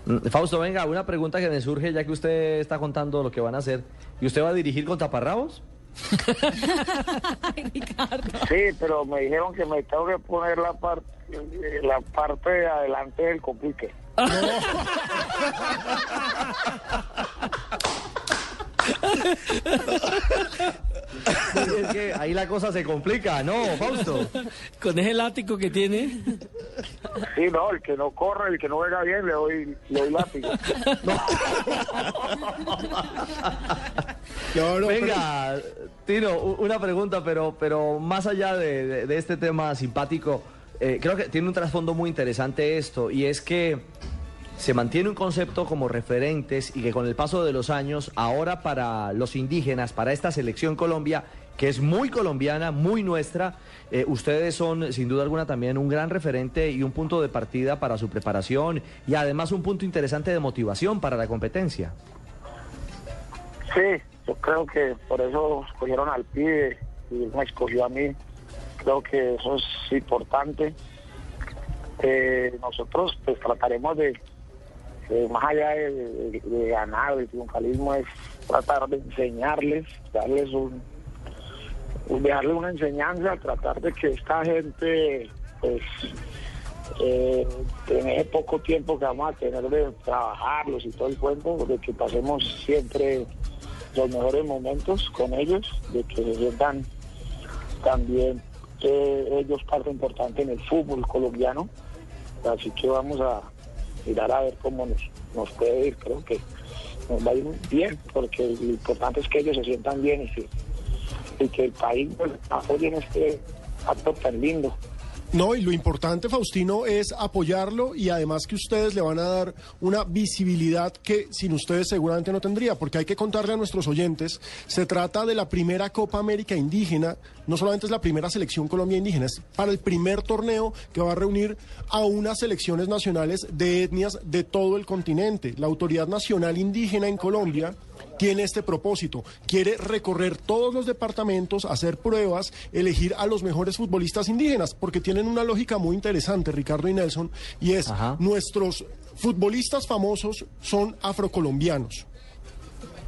Mm, Fausto, venga, una pregunta que me surge ya que usted está contando lo que van a hacer. ¿Y usted va a dirigir con taparrabos? *laughs* Sí, pero me dijeron que me tengo que poner la parte la parte de adelante del complique. *laughs* es que ahí la cosa se complica, ¿no, Fausto? Con ese látigo que tiene. Sí, no, el que no corre, el que no juega bien, le doy, le doy látigo. Venga, Tino, una pregunta, pero, pero más allá de, de- de este tema simpático, eh, creo que tiene un trasfondo muy interesante esto, y es que se mantiene un concepto como referentes y que con el paso de los años, ahora para los indígenas, para esta selección Colombia, que es muy colombiana, muy nuestra. Eh, ustedes son, sin duda alguna, también un gran referente y un punto de partida para su preparación y además un punto interesante de motivación para la competencia. Sí, yo creo que por eso escogieron al pibe y me escogió a mí. Creo que eso es importante. Eh, nosotros pues trataremos de, más allá de, ganar, el triunfalismo es tratar de enseñarles, darles un, un- dejarles una enseñanza, tratar de que esta gente pues eh, en ese poco tiempo que vamos a tener de trabajarlos y todo el cuento, de que pasemos siempre los mejores momentos con ellos, de que se sientan también que ellos parte importante en el fútbol colombiano. Así que vamos a mirar a ver cómo nos, nos puede ir. Creo que nos va a ir bien, porque lo importante es que ellos se sientan bien y que, el país pues, apoye en este acto tan lindo. No, y lo importante, Faustino, es apoyarlo y además que ustedes le van a dar una visibilidad que sin ustedes seguramente no tendría, porque hay que contarle a nuestros oyentes, se trata de la primera Copa América indígena, no solamente es la primera selección Colombia indígena, es para el primer torneo que va a reunir a unas selecciones nacionales de etnias de todo el continente. La Autoridad Nacional Indígena en Colombia tiene este propósito. Quiere recorrer todos los departamentos, hacer pruebas, elegir a los mejores futbolistas indígenas, porque tienen una lógica muy interesante, Ricardo y Nelson, y es nuestros futbolistas famosos son afrocolombianos.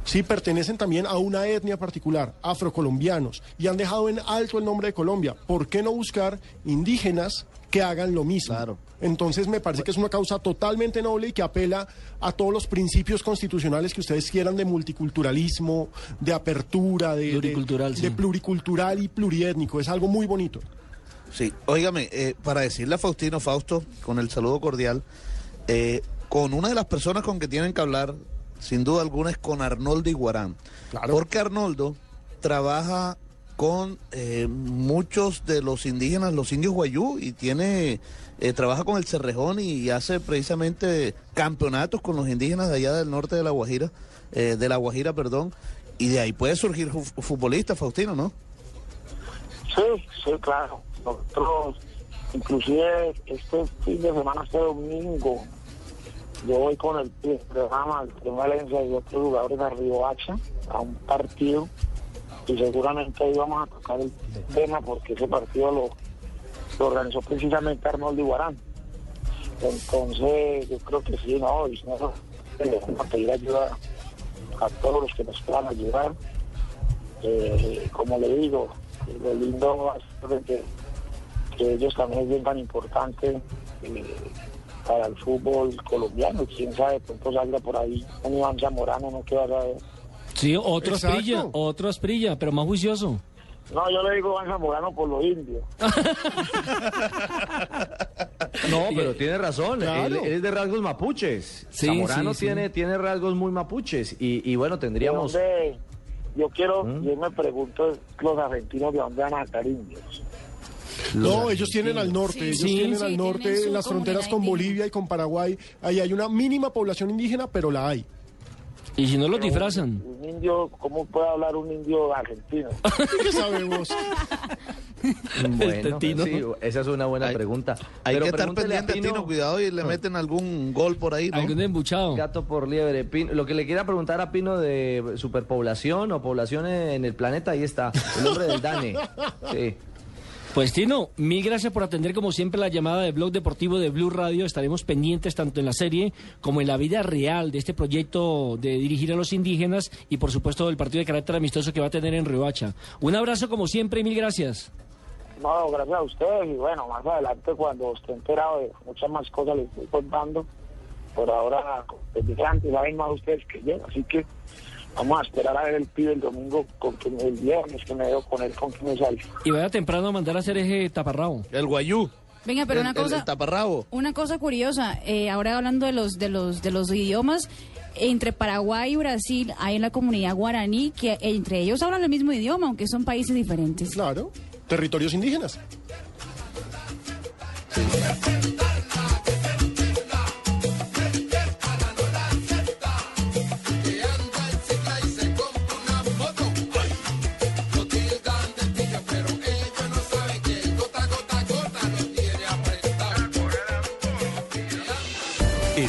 Sí, pertenecen también a una etnia particular, afrocolombianos, y han dejado en alto el nombre de Colombia. ¿Por qué no buscar indígenas que hagan lo mismo? Entonces me parece que es una causa totalmente noble y que apela a todos los principios constitucionales que ustedes quieran de multiculturalismo, de apertura, de Pluricultural, de, sí. de pluricultural y pluriétnico. Es algo muy bonito. Sí, óigame, eh, para decirle a Faustino Fausto, con el saludo cordial, eh, con una de las personas con que tienen que hablar, sin duda alguna, es con Arnoldo Iguarán. Porque Arnoldo trabaja con eh, muchos de los indígenas, los indios guayú, y tiene, eh, trabaja con el Cerrejón y hace precisamente campeonatos con los indígenas de allá del norte de la Guajira, eh, de la Guajira, perdón, y de ahí puede surgir fu- futbolistas, Faustino, ¿no? Sí, sí, claro. Nosotros, inclusive este fin de semana, este domingo, yo voy con el programa, el primer Valencia y otros jugadores de Río Hacha a un partido y seguramente ahí vamos a tocar el tema porque ese partido lo, organizó precisamente Arnoldo Iguarán. Entonces, yo creo que sí, no, y no, vamos a pedir ayuda a todos los que nos puedan ayudar. Eh, como le digo, lo lindo ser que, que ellos también es bien tan importante eh, para el fútbol colombiano. Quién sabe, pronto salga por ahí un Iván Zamorano, no queda saber. Sí, otro Exacto. Asprilla, otro Asprilla, pero más juicioso. No, yo le digo Iván Zamorano por los indios. *laughs* No, pero tiene razón. Claro. Él, él es de rasgos mapuches. Sí, Zamorano sí, sí. tiene, tiene rasgos muy mapuches. Y, y bueno, tendríamos. ¿De dónde? Yo quiero, yo me pregunto, los argentinos de dónde van a sacar indios. No, ellos tienen al norte, ellos Sí. tienen Sí, al norte, tienen en las fronteras con. Bolivia y con Paraguay. Ahí hay una mínima población indígena, pero la hay. Y si no los disfrazan. Un indio, ¿cómo puede hablar un indio argentino? *laughs* ¿Qué sabemos? *laughs* Bueno, Tetino. sí, esa es una buena Hay- pregunta. Hay Pero que estar pendiente a Pino- Tino, cuidado y le meten algún gol por ahí, ¿no? Algún embuchado. Gato por liebre. Pino- lo que le quiera preguntar a Pino de superpoblación o población en el planeta, ahí está. El nombre del DANE. *laughs* Sí. Pues Tino, mil gracias por atender como siempre la llamada de Blog Deportivo de Blue Radio. Estaremos pendientes tanto en la serie como en la vida real de este proyecto de dirigir a los indígenas y por supuesto del partido de carácter amistoso que va a tener en Riohacha. Un abrazo como siempre y mil gracias. No, gracias a ustedes y bueno, más adelante cuando esté enterado de muchas más cosas les estoy contando. Por ahora, les dije antes, saben más ustedes que yo, así que vamos a esperar a ver el pibe el domingo, con que, el viernes que me veo con él, con que me sale. Y vaya temprano a mandar a hacer eje taparrabo. El guayú. Venga, pero el, una el- cosa, el taparrabo. una cosa curiosa, eh, ahora hablando de los de los de los idiomas, entre Paraguay y Brasil hay la comunidad guaraní que entre ellos hablan el mismo idioma, aunque son países diferentes. Claro, territorios indígenas.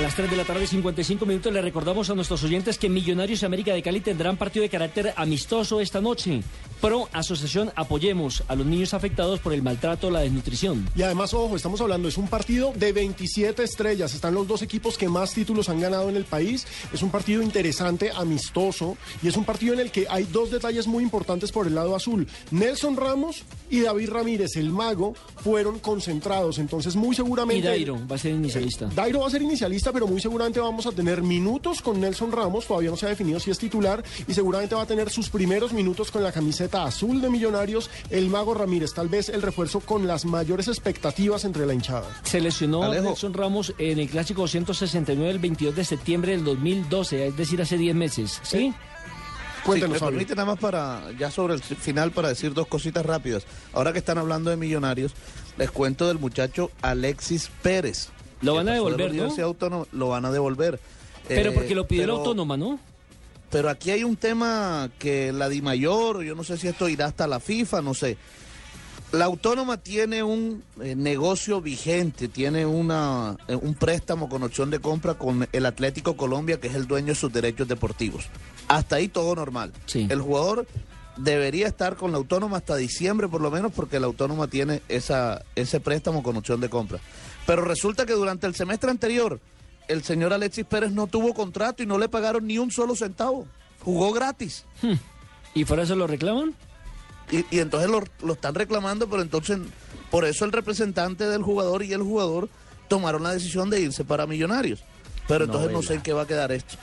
A las 3 de la tarde, 55 minutos, le recordamos a nuestros oyentes que Millonarios y América de Cali tendrán partido de carácter amistoso esta noche. Pro Asociación Apoyemos a los niños afectados por el maltrato la desnutrición. Y además, ojo, estamos hablando, es un partido de 27 estrellas. Están los dos equipos que más títulos han ganado en el país. Es un partido interesante, amistoso. Y es un partido en el que hay dos detalles muy importantes por el lado azul. Nelson Ramos y David Ramírez, el mago, fueron concentrados. Entonces, muy seguramente. Y Dairo va a ser inicialista. Dairo va a ser inicialista, pero muy seguramente vamos a tener minutos con Nelson Ramos. Todavía no se ha definido si es titular. Y seguramente va a tener sus primeros minutos con la camiseta azul de Millonarios, el Mago Ramírez, tal vez el refuerzo con las mayores expectativas entre la hinchada. Se lesionó Nelson Ramos en el clásico 269 el 22 de septiembre del 2012, es decir, hace 10 meses. ¿Sí? Cuéntanos, me Fabio. permite nada más para, ya sobre el final, para decir dos cositas rápidas. Ahora que están hablando de millonarios, les cuento del muchacho Alexis Pérez. Lo van a pasó de la devolver, ¿no? Autónoma, lo van a devolver. Pero Eh, porque lo pidió la autónoma, ¿no? Pero aquí hay un tema que la Di Mayor, yo no sé si esto irá hasta la FIFA, no sé. La autónoma tiene un eh, negocio vigente, tiene una, eh, un préstamo con opción de compra con el Atlético Colombia, que es el dueño de sus derechos deportivos. Hasta ahí todo normal. El jugador debería estar con la autónoma hasta diciembre por lo menos, porque la autónoma tiene esa, ese préstamo con opción de compra. Pero resulta que durante el semestre anterior, el señor Alexis Pérez no tuvo contrato y no le pagaron ni un solo centavo. Jugó gratis. ¿Y por eso lo reclaman? Y, y entonces lo, lo están reclamando, pero entonces por eso el representante del jugador y el jugador tomaron la decisión de irse para Millonarios. Pero entonces no sé en qué va a quedar esto.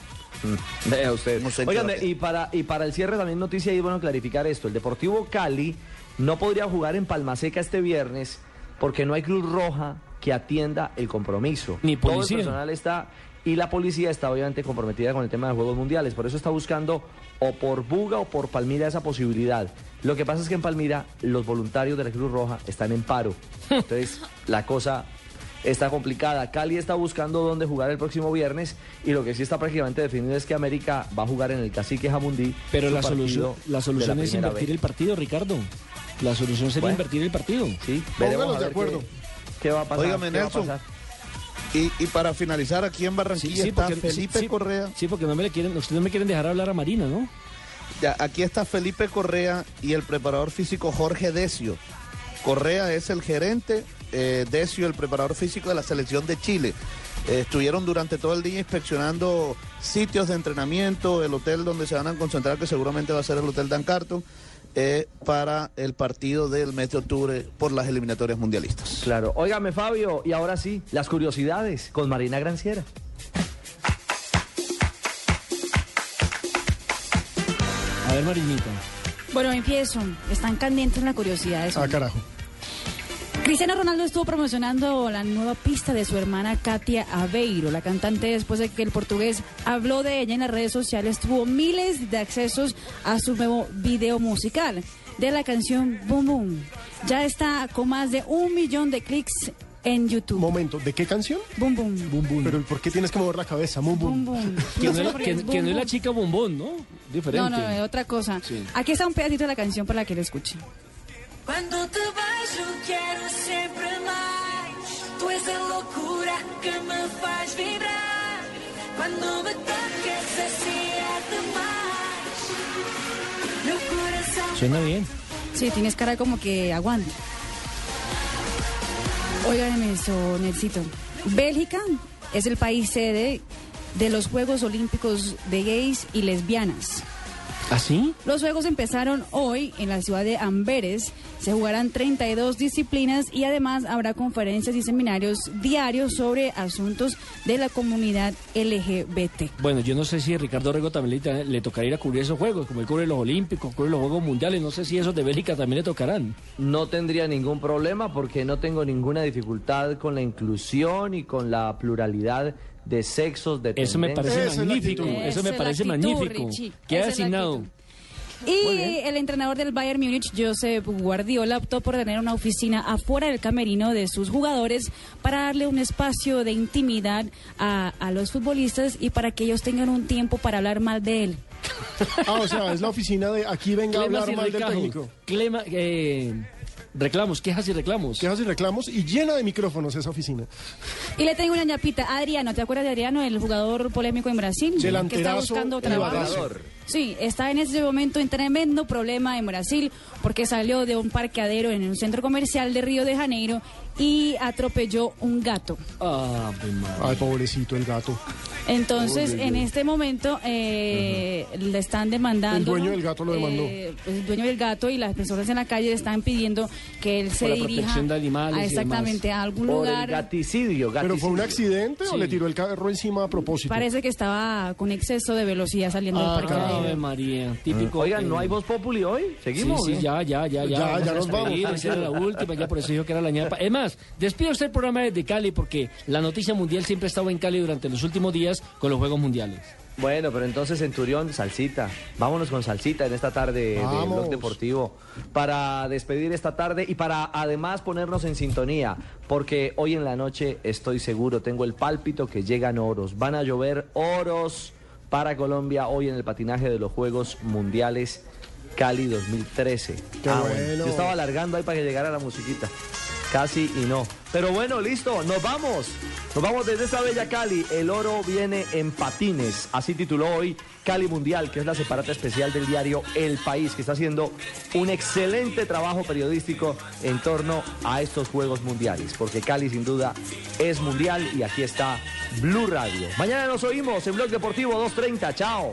Vea usted. Quedar. y para, y para el cierre también noticia y bueno clarificar esto. El Deportivo Cali no podría jugar en Palmaseca este viernes porque no hay Cruz Roja que atienda el compromiso. Ni Todo policía. el personal está y la policía está obviamente comprometida con el tema de Juegos Mundiales. Por eso está buscando o por Buga o por Palmira esa posibilidad. Lo que pasa es que en Palmira los voluntarios de la Cruz Roja están en paro. *laughs* Entonces la cosa está complicada. Cali está buscando dónde jugar el próximo viernes y lo que sí está prácticamente definido es que América va a jugar en el Cacique Jamundí. Pero la solución, la de solución es invertir el partido, Ricardo. La solución sería Bueno. invertir el partido. Sí, veremos a ver qué- ¿Qué, va a pasar? Óigame, qué va a Nelson, pasar. Y, y para finalizar, aquí en Barranquilla está Felipe sí, Correa. Sí, porque no me le quieren, ustedes no me quieren dejar hablar a Marina, ¿no? Ya, aquí está Felipe Correa y el preparador físico Jorge Decio. Correa es el gerente, eh, Decio el preparador físico de la selección de Chile. Eh, estuvieron durante todo el día inspeccionando sitios de entrenamiento, el hotel donde se van a concentrar, que seguramente va a ser el Hotel Dan Carton, eh, para el partido del mes de octubre por las eliminatorias mundialistas. Claro. Óigame, Fabio, y ahora sí, las curiosidades con Marina Granciera. A ver, Marinita. Bueno, empiezo. Están candentes las curiosidades. Ah, carajo. Cristiano Ronaldo estuvo promocionando la nueva pista de su hermana Katia Aveiro. La cantante, después de que el portugués habló de ella en las redes sociales, tuvo miles de accesos a su nuevo video musical de la canción Boom Boom. Ya está con más de un millón de clics en YouTube. Momento, ¿de qué canción? Boom Boom. Boom, boom. Pero ¿por qué tienes que mover la cabeza? Boom, boom. Boom Boom. *laughs* Que no, es- que- es que Boom no es la Boom. chica ¿no? Diferente. No, no, es otra cosa. Sí. Aquí está un pedacito de la canción para que la escuchen. Quando te vejo quero sempre mais. Tu és a loucura que me faz vibrar. Quando me tocas assim é demais. Meu coração. Suena bien. Sí, tienes cara como que aguanta. Oigan eso, Nelsito. Bélgica es el país sede de los Juegos Olímpicos de gays y lesbianas. ¿Así? Los juegos empezaron hoy en la ciudad de Amberes. Se jugarán 32 disciplinas y además habrá conferencias y seminarios diarios sobre asuntos de la comunidad LGBT. Bueno, yo no sé si a Ricardo Rego también le, le tocaría ir a cubrir esos juegos, como él cubre los Olímpicos, cubre los Juegos Mundiales. No sé si esos de Bélgica también le tocarán. No tendría ningún problema porque no tengo ninguna dificultad con la inclusión y con la pluralidad de sexos, de Eso me parece magnífico. Eso me parece actitud, magnífico. Richie. Queda Esa es la asignado. actitud. Y el entrenador del Bayern Múnich, Josep Guardiola, optó por tener una oficina afuera del camerino de sus jugadores para darle un espacio de intimidad a, a los futbolistas y para que ellos tengan un tiempo para hablar mal de él. Ah, o sea, es la oficina de aquí venga a Clemas hablar y mal del técnico. Clema- eh, reclamos, quejas y reclamos. Quejas y reclamos y llena de micrófonos esa oficina. Y le tengo una ñapita. Adriano, ¿te acuerdas de Adriano, el jugador polémico en Brasil? que está Delanterazo buscando trabajo. Sí, está en ese momento en tremendo problema en Brasil porque salió de un parqueadero en un centro comercial de Río de Janeiro y atropelló un gato. Ay, pobrecito el gato. Entonces, en este momento eh, le están demandando. El dueño del gato lo demandó. Eh, pues, el dueño del gato y las personas en la calle le están pidiendo que él se Por la dirija protección de animales a y exactamente a algún Por el lugar. gaticidio, ¿Pero fue un gaticidio. accidente o le tiró el carro encima a propósito? Parece que estaba con exceso de velocidad saliendo Ah, del parqueadero. Ave María, típico. Oigan, ¿no hay Voz Populi hoy? ¿Seguimos? Sí, sí, ya, ya, ya, ya. Ya, nos vamos. esa era la última, ya por eso dijo que era la ñapa. Es más, despido usted el programa desde Cali porque la noticia mundial siempre ha estado en Cali durante los últimos días con los Juegos Mundiales. Bueno, pero entonces Centurión, salsita. Vámonos con salsita en esta tarde de Vamos. Blog Deportivo para despedir esta tarde y para además ponernos en sintonía, porque hoy en la noche estoy seguro, tengo el pálpito que llegan oros. Van a llover oros para Colombia hoy en el patinaje de los Juegos Mundiales Cali 2013. Qué bueno. Yo estaba alargando ahí para que llegara la musiquita. Casi y no. Pero bueno, listo, nos vamos. Nos vamos desde esta bella Cali. El oro viene en patines. Así tituló hoy Cali Mundial, que es la separata especial del diario El País, que está haciendo un excelente trabajo periodístico en torno a estos Juegos Mundiales. Porque Cali sin duda es mundial y aquí está Blue Radio. Mañana nos oímos en Blog Deportivo 2.30. Chao.